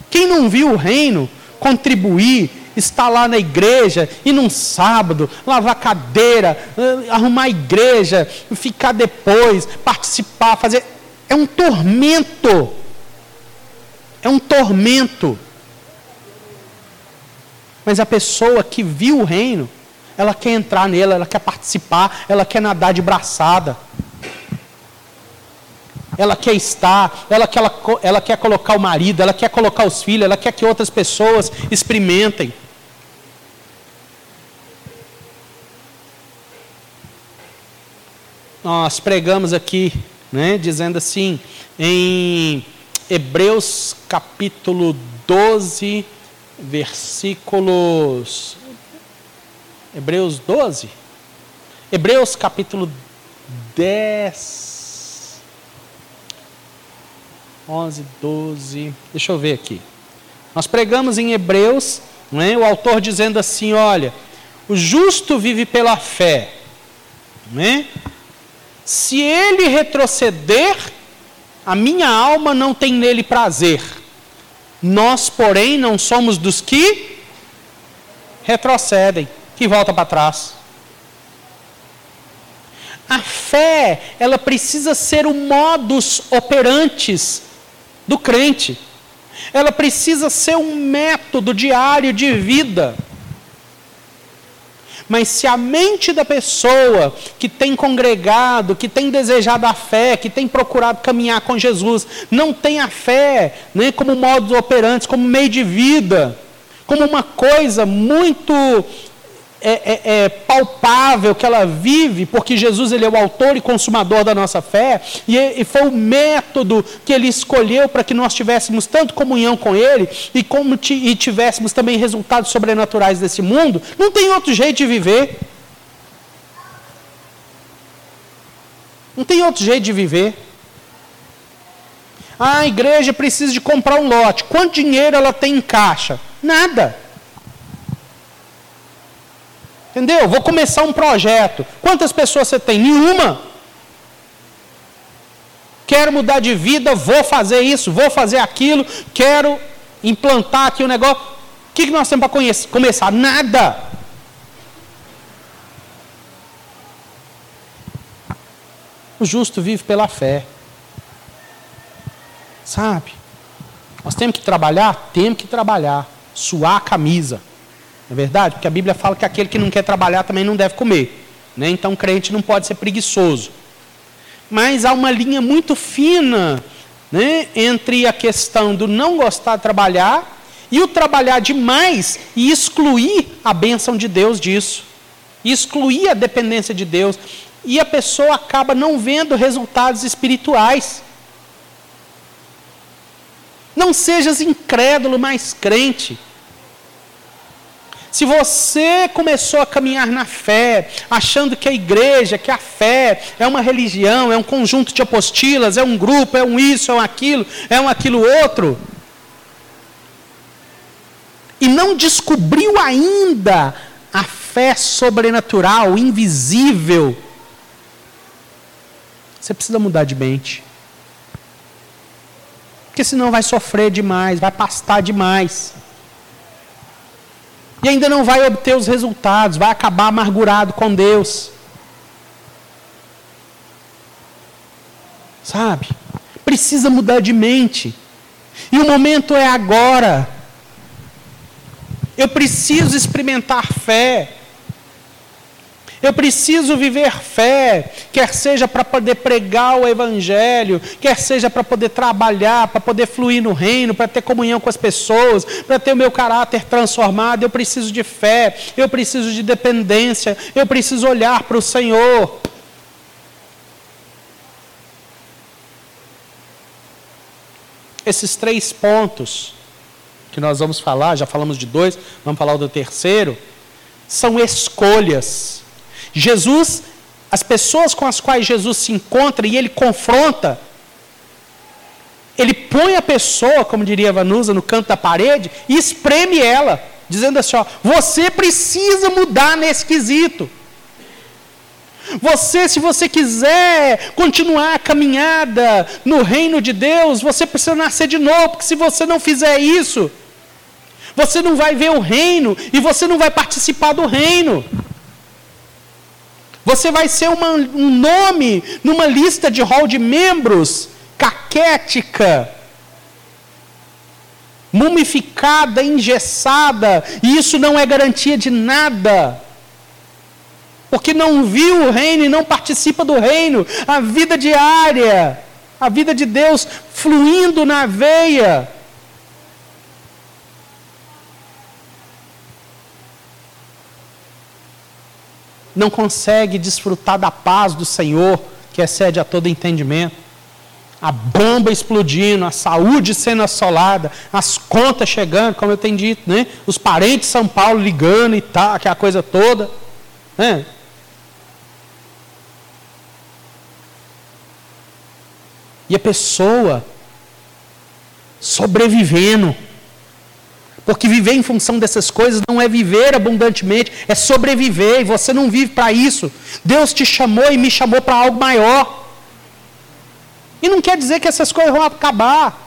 Quem não viu o reino, contribuir, estar lá na igreja e num sábado, lavar cadeira, eh, arrumar a igreja, ficar depois, participar, fazer. É um tormento. É um tormento. Mas a pessoa que viu o reino, ela quer entrar nele, ela quer participar, ela quer nadar de braçada. Ela quer estar, ela quer, ela, ela quer colocar o marido, ela quer colocar os filhos, ela quer que outras pessoas experimentem. Nós pregamos aqui, né, dizendo assim, em Hebreus capítulo 12, versículos. Hebreus 12? Hebreus capítulo 10. 11, 12. Deixa eu ver aqui. Nós pregamos em Hebreus, né, o autor dizendo assim: olha, o justo vive pela fé. Né? Se ele retroceder, a minha alma não tem nele prazer. Nós, porém, não somos dos que retrocedem, que voltam para trás. A fé, ela precisa ser o modus operantes do crente. Ela precisa ser um método diário de vida. Mas se a mente da pessoa que tem congregado, que tem desejado a fé, que tem procurado caminhar com Jesus, não tem a fé né, como modo operante, como meio de vida, como uma coisa muito é, é, é, palpável que ela vive, porque Jesus ele é o autor e consumador da nossa fé, e, e foi o método que ele escolheu para que nós tivéssemos tanto comunhão com ele e como e tivéssemos também resultados sobrenaturais desse mundo, não tem outro jeito de viver. Não tem outro jeito de viver. Ah, a igreja precisa de comprar um lote. Quanto dinheiro ela tem em caixa? Nada. Entendeu? Vou começar um projeto. Quantas pessoas você tem? Nenhuma. Quero mudar de vida, vou fazer isso, vou fazer aquilo, quero implantar aqui o um negócio. O que nós temos para começar? Nada. O justo vive pela fé. Sabe? Nós temos que trabalhar? Temos que trabalhar. Suar a camisa. Não é verdade? Porque a Bíblia fala que aquele que não quer trabalhar também não deve comer. Né? Então, crente não pode ser preguiçoso. Mas há uma linha muito fina né, entre a questão do não gostar de trabalhar e o trabalhar demais e excluir a bênção de Deus disso. excluir a dependência de Deus. E a pessoa acaba não vendo resultados espirituais. Não sejas incrédulo, mas crente. Se você começou a caminhar na fé, achando que a igreja, que a fé é uma religião, é um conjunto de apostilas, é um grupo, é um isso, é um aquilo, é um aquilo outro, e não descobriu ainda a fé sobrenatural, invisível, você precisa mudar de mente. Porque senão vai sofrer demais, vai pastar demais e ainda não vai obter os resultados, vai acabar amargurado com Deus. Sabe? Precisa mudar de mente. E o momento é agora. Eu preciso experimentar fé. Eu preciso viver fé, quer seja para poder pregar o Evangelho, quer seja para poder trabalhar, para poder fluir no reino, para ter comunhão com as pessoas, para ter o meu caráter transformado. Eu preciso de fé, eu preciso de dependência, eu preciso olhar para o Senhor. Esses três pontos que nós vamos falar, já falamos de dois, vamos falar do terceiro, são escolhas Jesus, as pessoas com as quais Jesus se encontra e ele confronta, ele põe a pessoa, como diria Vanusa, no canto da parede e espreme ela, dizendo assim: ó, você precisa mudar nesse quesito. Você, se você quiser continuar a caminhada no reino de Deus, você precisa nascer de novo, porque se você não fizer isso, você não vai ver o reino e você não vai participar do reino. Você vai ser uma, um nome numa lista de hall de membros caquética, mumificada, engessada, e isso não é garantia de nada. Porque não viu o reino e não participa do reino, a vida diária, a vida de Deus fluindo na veia. Não consegue desfrutar da paz do Senhor, que excede a todo entendimento. A bomba explodindo, a saúde sendo assolada, as contas chegando, como eu tenho dito, né? os parentes de São Paulo ligando e tal, aquela coisa toda. Né? E a pessoa sobrevivendo porque viver em função dessas coisas não é viver abundantemente, é sobreviver, e você não vive para isso. Deus te chamou e me chamou para algo maior. E não quer dizer que essas coisas vão acabar.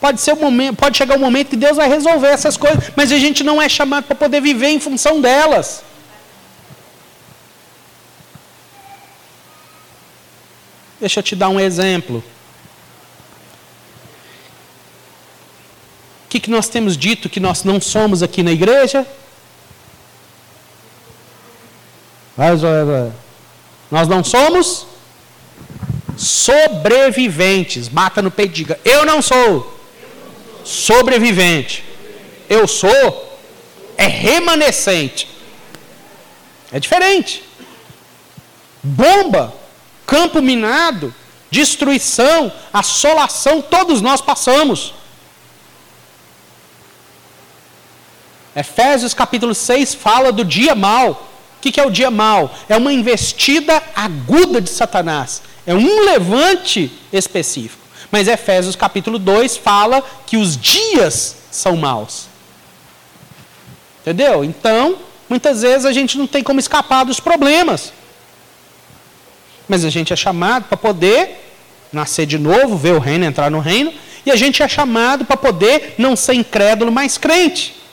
Pode, ser um momento, pode chegar um momento que Deus vai resolver essas coisas, mas a gente não é chamado para poder viver em função delas. Deixa eu te dar um exemplo. Que, que nós temos dito que nós não somos aqui na igreja? Nós não somos sobreviventes. Bata no peito e diga: Eu não sou sobrevivente. Eu sou é remanescente. É diferente. Bomba, campo minado, destruição, assolação, todos nós passamos. Efésios capítulo 6 fala do dia mal. O que, é o dia mal? É uma investida aguda de Satanás. É um levante específico. Mas Efésios capítulo 2 fala que os dias são maus. Entendeu? Então, muitas vezes a gente não tem como escapar dos problemas. Mas a gente é chamado para poder nascer de novo, ver o reino, entrar no reino. E a gente é chamado para poder não ser incrédulo, mas crente.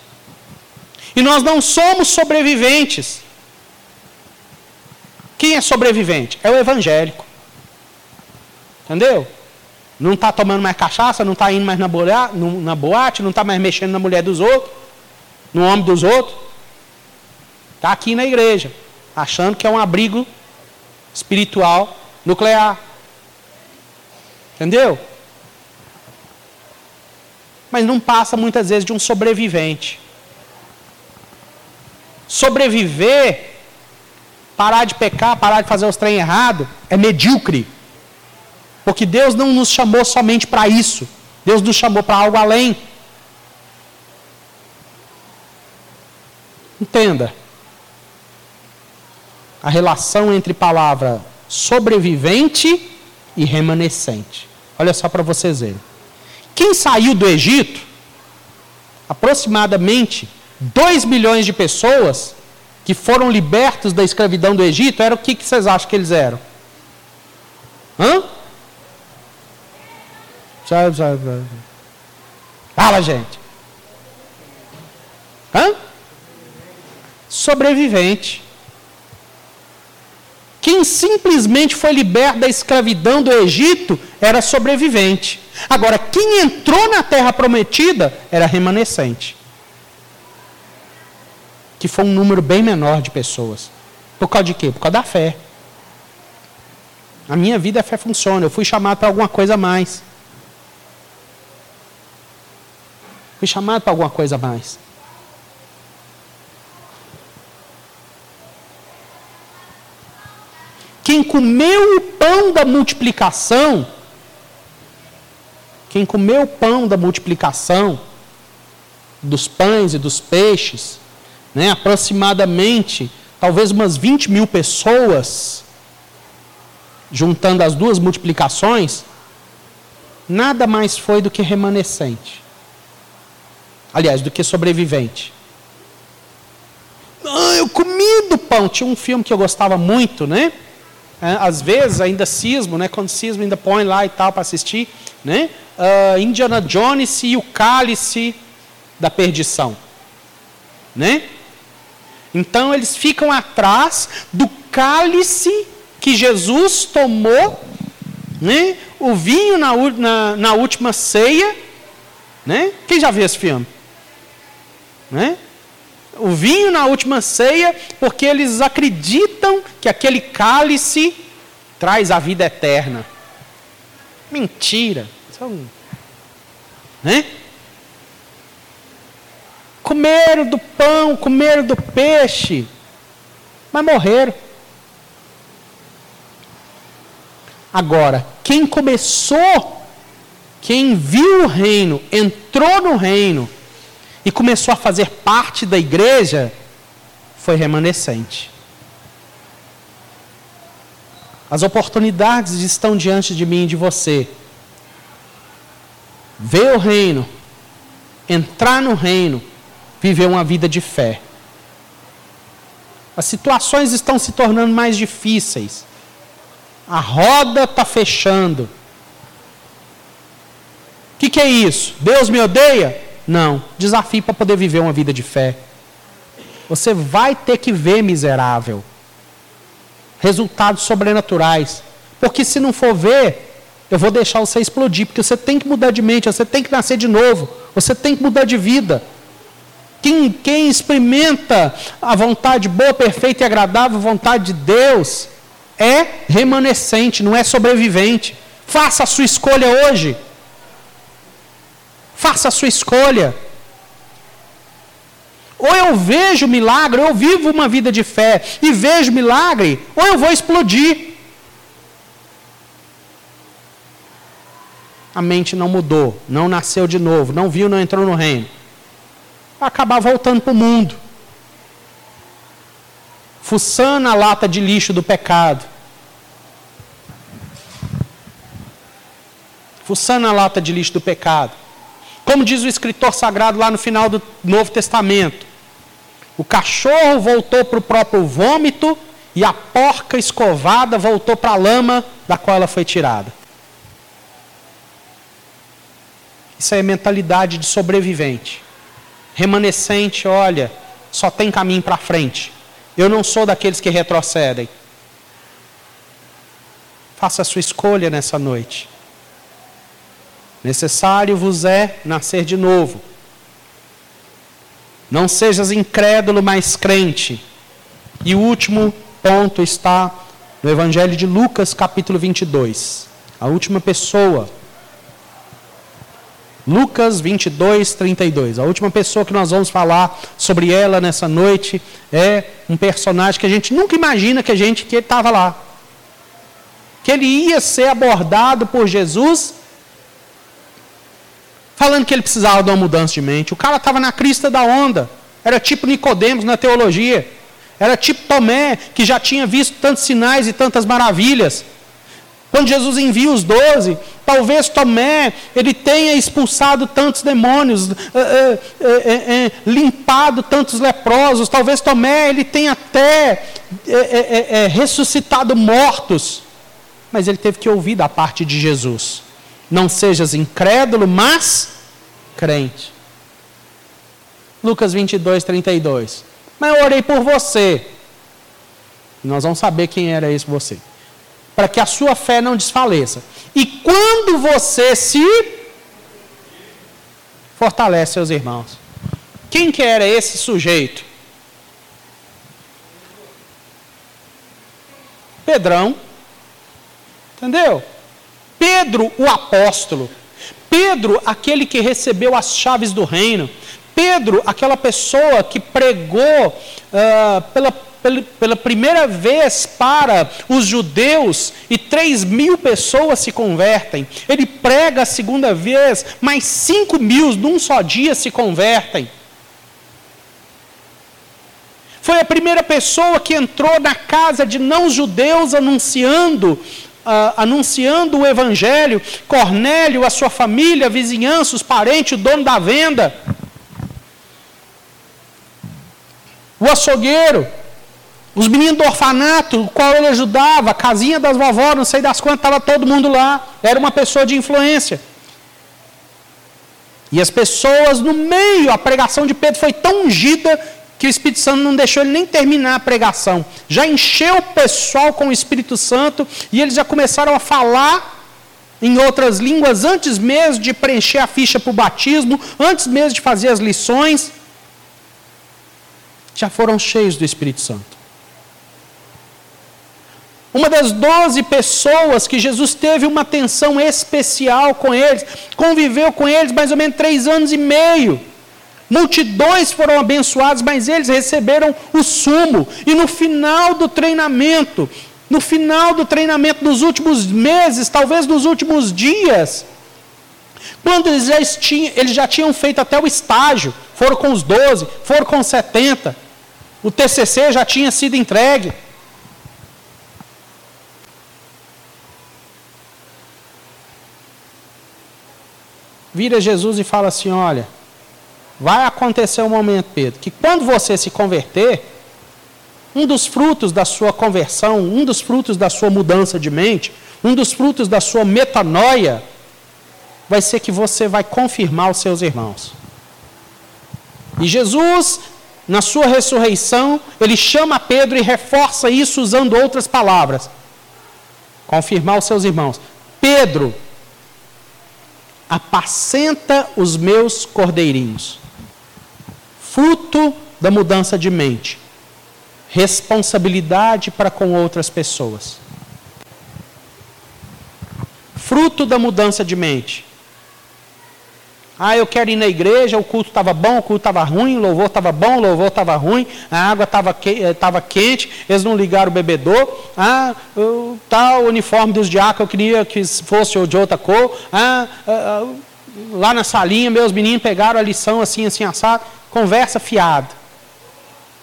E nós não somos sobreviventes. Quem é sobrevivente? É o evangélico. Entendeu? Não está tomando mais cachaça, não está indo mais na, boate, na boate, não está mais mexendo na mulher dos outros, no homem dos outros. Está aqui na igreja, achando que é um abrigo espiritual nuclear. Entendeu? Mas não passa muitas vezes de um sobrevivente sobreviver, parar de pecar, parar de fazer os trem errado, é medíocre. Porque Deus não nos chamou somente para isso. Deus nos chamou para algo além. Entenda. A relação entre palavra sobrevivente e remanescente. Olha só para vocês verem. Quem saiu do Egito, aproximadamente 2 milhões de pessoas que foram libertos da escravidão do Egito, era o que, que vocês acham que eles eram? Hã? Fala, gente. Hã? Sobrevivente. Quem simplesmente foi liberto da escravidão do Egito era sobrevivente. Agora, quem entrou na terra prometida era remanescente que foi um número bem menor de pessoas. Por causa de quê? Por causa da fé. A minha vida a fé funciona. Eu fui chamado para alguma coisa a mais. Fui chamado para alguma coisa a mais. Quem comeu o pão da multiplicação, quem comeu o pão da multiplicação, dos pães e dos peixes, né, aproximadamente, talvez umas 20 mil pessoas, juntando as duas multiplicações, nada mais foi do que remanescente. Aliás, do que sobrevivente. Ah, eu comi do pão. Tinha um filme que eu gostava muito, né? É, às vezes, ainda cismo, né? Quando cismo ainda põe lá e tal para assistir, né? Uh, Indiana Jones e o cálice da perdição, né? Então eles ficam atrás do cálice que Jesus tomou, né? O vinho na, na, na última ceia, né? Quem já viu esse filme? Né? O vinho na última ceia, porque eles acreditam que aquele cálice traz a vida eterna. Mentira. São, né? Comeram do pão, comeram do peixe, mas morreram. Agora, quem começou, quem viu o reino, entrou no reino e começou a fazer parte da igreja, foi remanescente. As oportunidades estão diante de mim e de você. Ver o reino, entrar no reino, viver uma vida de fé. As situações estão se tornando mais difíceis. A roda está fechando. O que, que é isso? Deus me odeia? Não. Desafio para poder viver uma vida de fé. Você vai ter que ver miserável. Resultados sobrenaturais. Porque se não for ver, eu vou deixar você explodir. Porque você tem que mudar de mente, você tem que nascer de novo. Você tem que mudar de vida. Quem, quem experimenta a vontade boa, perfeita e agradável, vontade de Deus, é remanescente, não é sobrevivente. Faça a sua escolha hoje. Faça a sua escolha. Ou eu vejo milagre, ou eu vivo uma vida de fé e vejo milagre, ou eu vou explodir. A mente não mudou, não nasceu de novo, não viu, não entrou no reino. Acabar voltando para o mundo. Fuçando a lata de lixo do pecado. Fuçando a lata de lixo do pecado. Como diz o escritor sagrado lá no final do Novo Testamento: o cachorro voltou para o próprio vômito e a porca escovada voltou para a lama da qual ela foi tirada. Isso é mentalidade de sobrevivente. Remanescente, olha, só tem caminho para frente. Eu não sou daqueles que retrocedem. Faça a sua escolha nessa noite. Necessário vos é nascer de novo. Não sejas incrédulo, mas crente. E o último ponto está no Evangelho de Lucas, capítulo 22. A última pessoa. Lucas 22, 32. A última pessoa que nós vamos falar sobre ela nessa noite é um personagem que a gente nunca imagina que a gente que estava lá. Que ele ia ser abordado por Jesus falando que ele precisava de uma mudança de mente. O cara estava na crista da onda. Era tipo Nicodemos na teologia. Era tipo Tomé, que já tinha visto tantos sinais e tantas maravilhas. Quando Jesus envia os doze, talvez Tomé ele tenha expulsado tantos demônios, é, é, é, limpado tantos leprosos. Talvez Tomé ele tenha até ressuscitado mortos. Mas ele teve que ouvir da parte de Jesus. Não sejas incrédulo, mas crente. Lucas 22, 32. Mas eu orei por você. Nós vamos saber quem era esse você. Para que a sua fé não desfaleça. E quando você se fortalece seus irmãos. Quem que era esse sujeito? Pedrão. Entendeu? Pedro, o apóstolo. Pedro, aquele que recebeu as chaves do reino. Pedro, aquela pessoa que pregou uh, pela, pela, primeira vez para os judeus e 3 mil pessoas se convertem. Ele prega a segunda vez, mais 5 mil num só dia se convertem. Foi a primeira pessoa que entrou na casa de não-judeus anunciando Uh, anunciando o evangelho, Cornélio, a sua família, a vizinhança, os parentes, o dono da venda. o açougueiro, os meninos do orfanato, o qual ele ajudava, a casinha das vovós, não sei das quantas, estava todo mundo lá. Era uma pessoa de influência. E as pessoas no meio, a pregação de Pedro foi tão ungida que o Espírito Santo não deixou ele nem terminar a pregação. Já encheu o pessoal com o Espírito Santo e eles já começaram a falar em outras línguas antes mesmo de preencher a ficha para o batismo, antes mesmo de fazer as lições já foram cheios do Espírito Santo. Uma das doze pessoas que Jesus teve uma atenção especial com eles, conviveu com eles mais ou menos três anos e meio. Multidões foram abençoadas, mas eles receberam o sumo. E no final do treinamento, no final do treinamento, nos últimos meses, talvez nos últimos dias, quando eles já, tinham, eles já tinham feito até o estágio, foram com os 12, foram com os 70, o TCC já tinha sido entregue. Vira Jesus e fala assim: Olha, vai acontecer um momento, Pedro, que quando você se converter, um dos frutos da sua conversão, um dos frutos da sua mudança de mente, um dos frutos da sua metanoia, vai ser que você vai confirmar os seus irmãos. E Jesus na sua ressurreição, ele chama Pedro e reforça isso usando outras palavras. Confirmar os seus irmãos. Pedro, apacenta os meus cordeirinhos. Fruto da mudança de mente. Responsabilidade para com outras pessoas. Fruto da mudança de mente ah, eu quero ir na igreja, o culto estava bom, o culto estava ruim, o louvor estava bom, o louvor estava ruim, a água estava que, eh, quente, eles não ligaram o bebedor. Ah, o tal uniforme dos diáconos, eu queria que fosse de outra cor. Ah, ah, ah, lá na salinha, meus meninos pegaram a lição assim, assim, assado. Conversa fiada.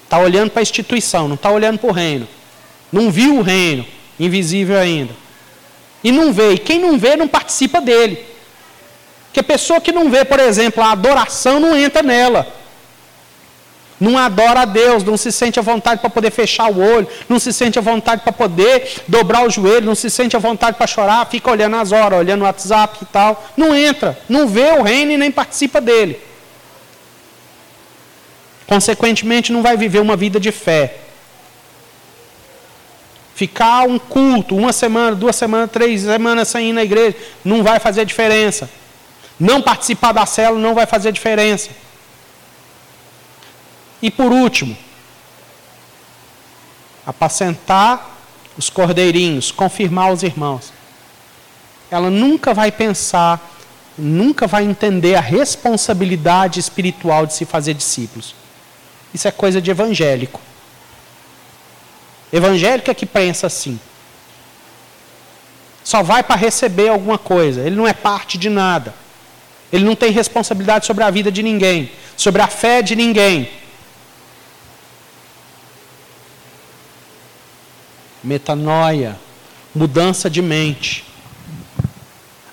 Está olhando para a instituição, não está olhando para o reino. Não viu o reino, invisível ainda. E não vê, e quem não vê não participa dele. Porque a pessoa que não vê, por exemplo, a adoração não entra nela. Não adora a Deus, não se sente à vontade para poder fechar o olho, não se sente à vontade para poder dobrar o joelho, não se sente à vontade para chorar, fica olhando as horas, olhando o WhatsApp e tal. Não entra, não vê o reino e nem participa dele. Consequentemente, não vai viver uma vida de fé. Ficar um culto, uma semana, duas semanas, três semanas sem ir na igreja, não vai fazer diferença. Não participar da célula não vai fazer diferença. E por último, apacentar os cordeirinhos, confirmar os irmãos. Ela nunca vai pensar, nunca vai entender a responsabilidade espiritual de se fazer discípulos. Isso é coisa de evangélico. Evangélico é que pensa assim. Só vai para receber alguma coisa, ele não é parte de nada. Ele não tem responsabilidade sobre a vida de ninguém, sobre a fé de ninguém. Metanoia, mudança de mente.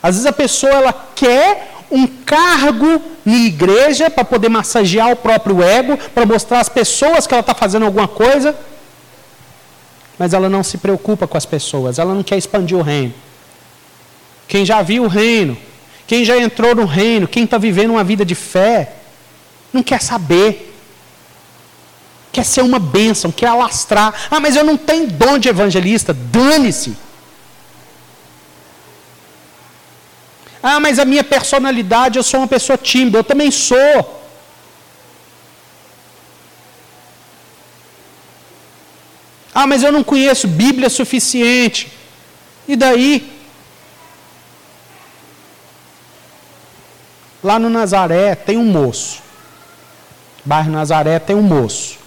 Às vezes a pessoa ela quer um cargo na igreja para poder massagear o próprio ego, para mostrar às pessoas que ela está fazendo alguma coisa, mas ela não se preocupa com as pessoas, ela não quer expandir o reino. Quem já viu o reino, quem já entrou no reino, quem está vivendo uma vida de fé, não quer saber. Quer ser uma bênção, quer alastrar. Ah, mas eu não tenho dom de evangelista. Dane-se. Ah, mas a minha personalidade, eu sou uma pessoa tímida. Eu também sou. Ah, mas eu não conheço Bíblia suficiente. E daí? Lá no Nazaré tem um moço. Bairro Nazaré tem um moço.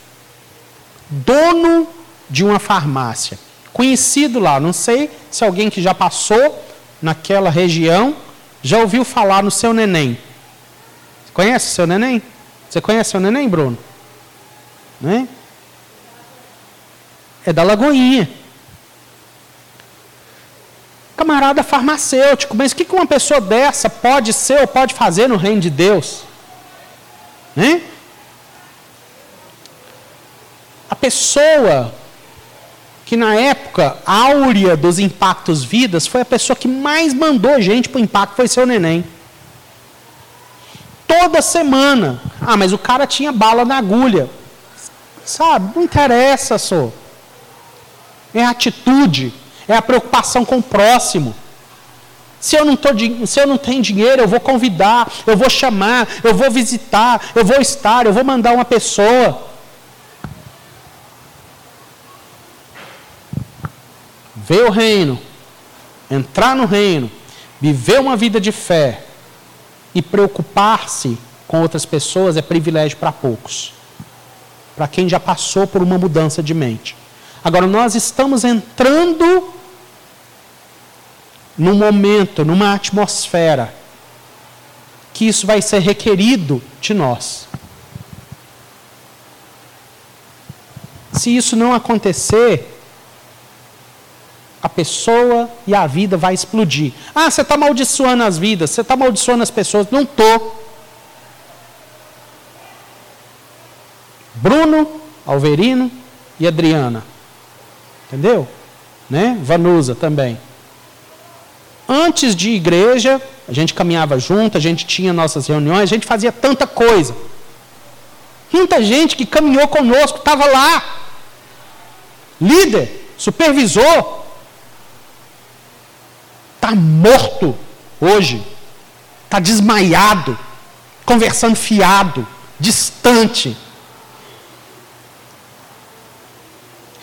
Dono de uma farmácia. Conhecido lá. Não sei se alguém que já passou naquela região já ouviu falar no seu neném. Conhece o seu neném? Você conhece o seu neném, Bruno? Né? É da Lagoinha. Camarada farmacêutico, mas o que uma pessoa dessa pode ser ou pode fazer no reino de Deus? Né? A pessoa que na época áurea dos impactos vidas foi a pessoa que mais mandou gente para o impacto, foi seu neném. Toda semana. Ah, mas o cara tinha bala na agulha. Sabe, não interessa, só. É atitude é a preocupação com o próximo. Se eu, não tô, se eu não tenho dinheiro, eu vou convidar, eu vou chamar, eu vou visitar, eu vou estar, eu vou mandar uma pessoa. Ver o reino, entrar no reino, viver uma vida de fé e preocupar-se com outras pessoas é privilégio para poucos. Para quem já passou por uma mudança de mente. Agora, nós estamos entrando num momento, numa atmosfera, que isso vai ser requerido de nós. Se isso não acontecer, a pessoa e a vida vai explodir. Ah, você está amaldiçoando as vidas, você está amaldiçoando as pessoas. Não estou. Bruno, Alverino e Adriana. Entendeu? Né? Vanusa também. Antes de igreja, a gente caminhava junto, a gente tinha nossas reuniões, a gente fazia tanta coisa. Muita gente que caminhou conosco estava lá. Líder, supervisor, está morto hoje, está desmaiado, conversando fiado, distante,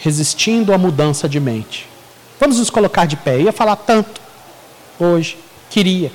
resistindo à mudança de mente. Vamos nos colocar de pé. Eu ia falar tanto hoje. Queria.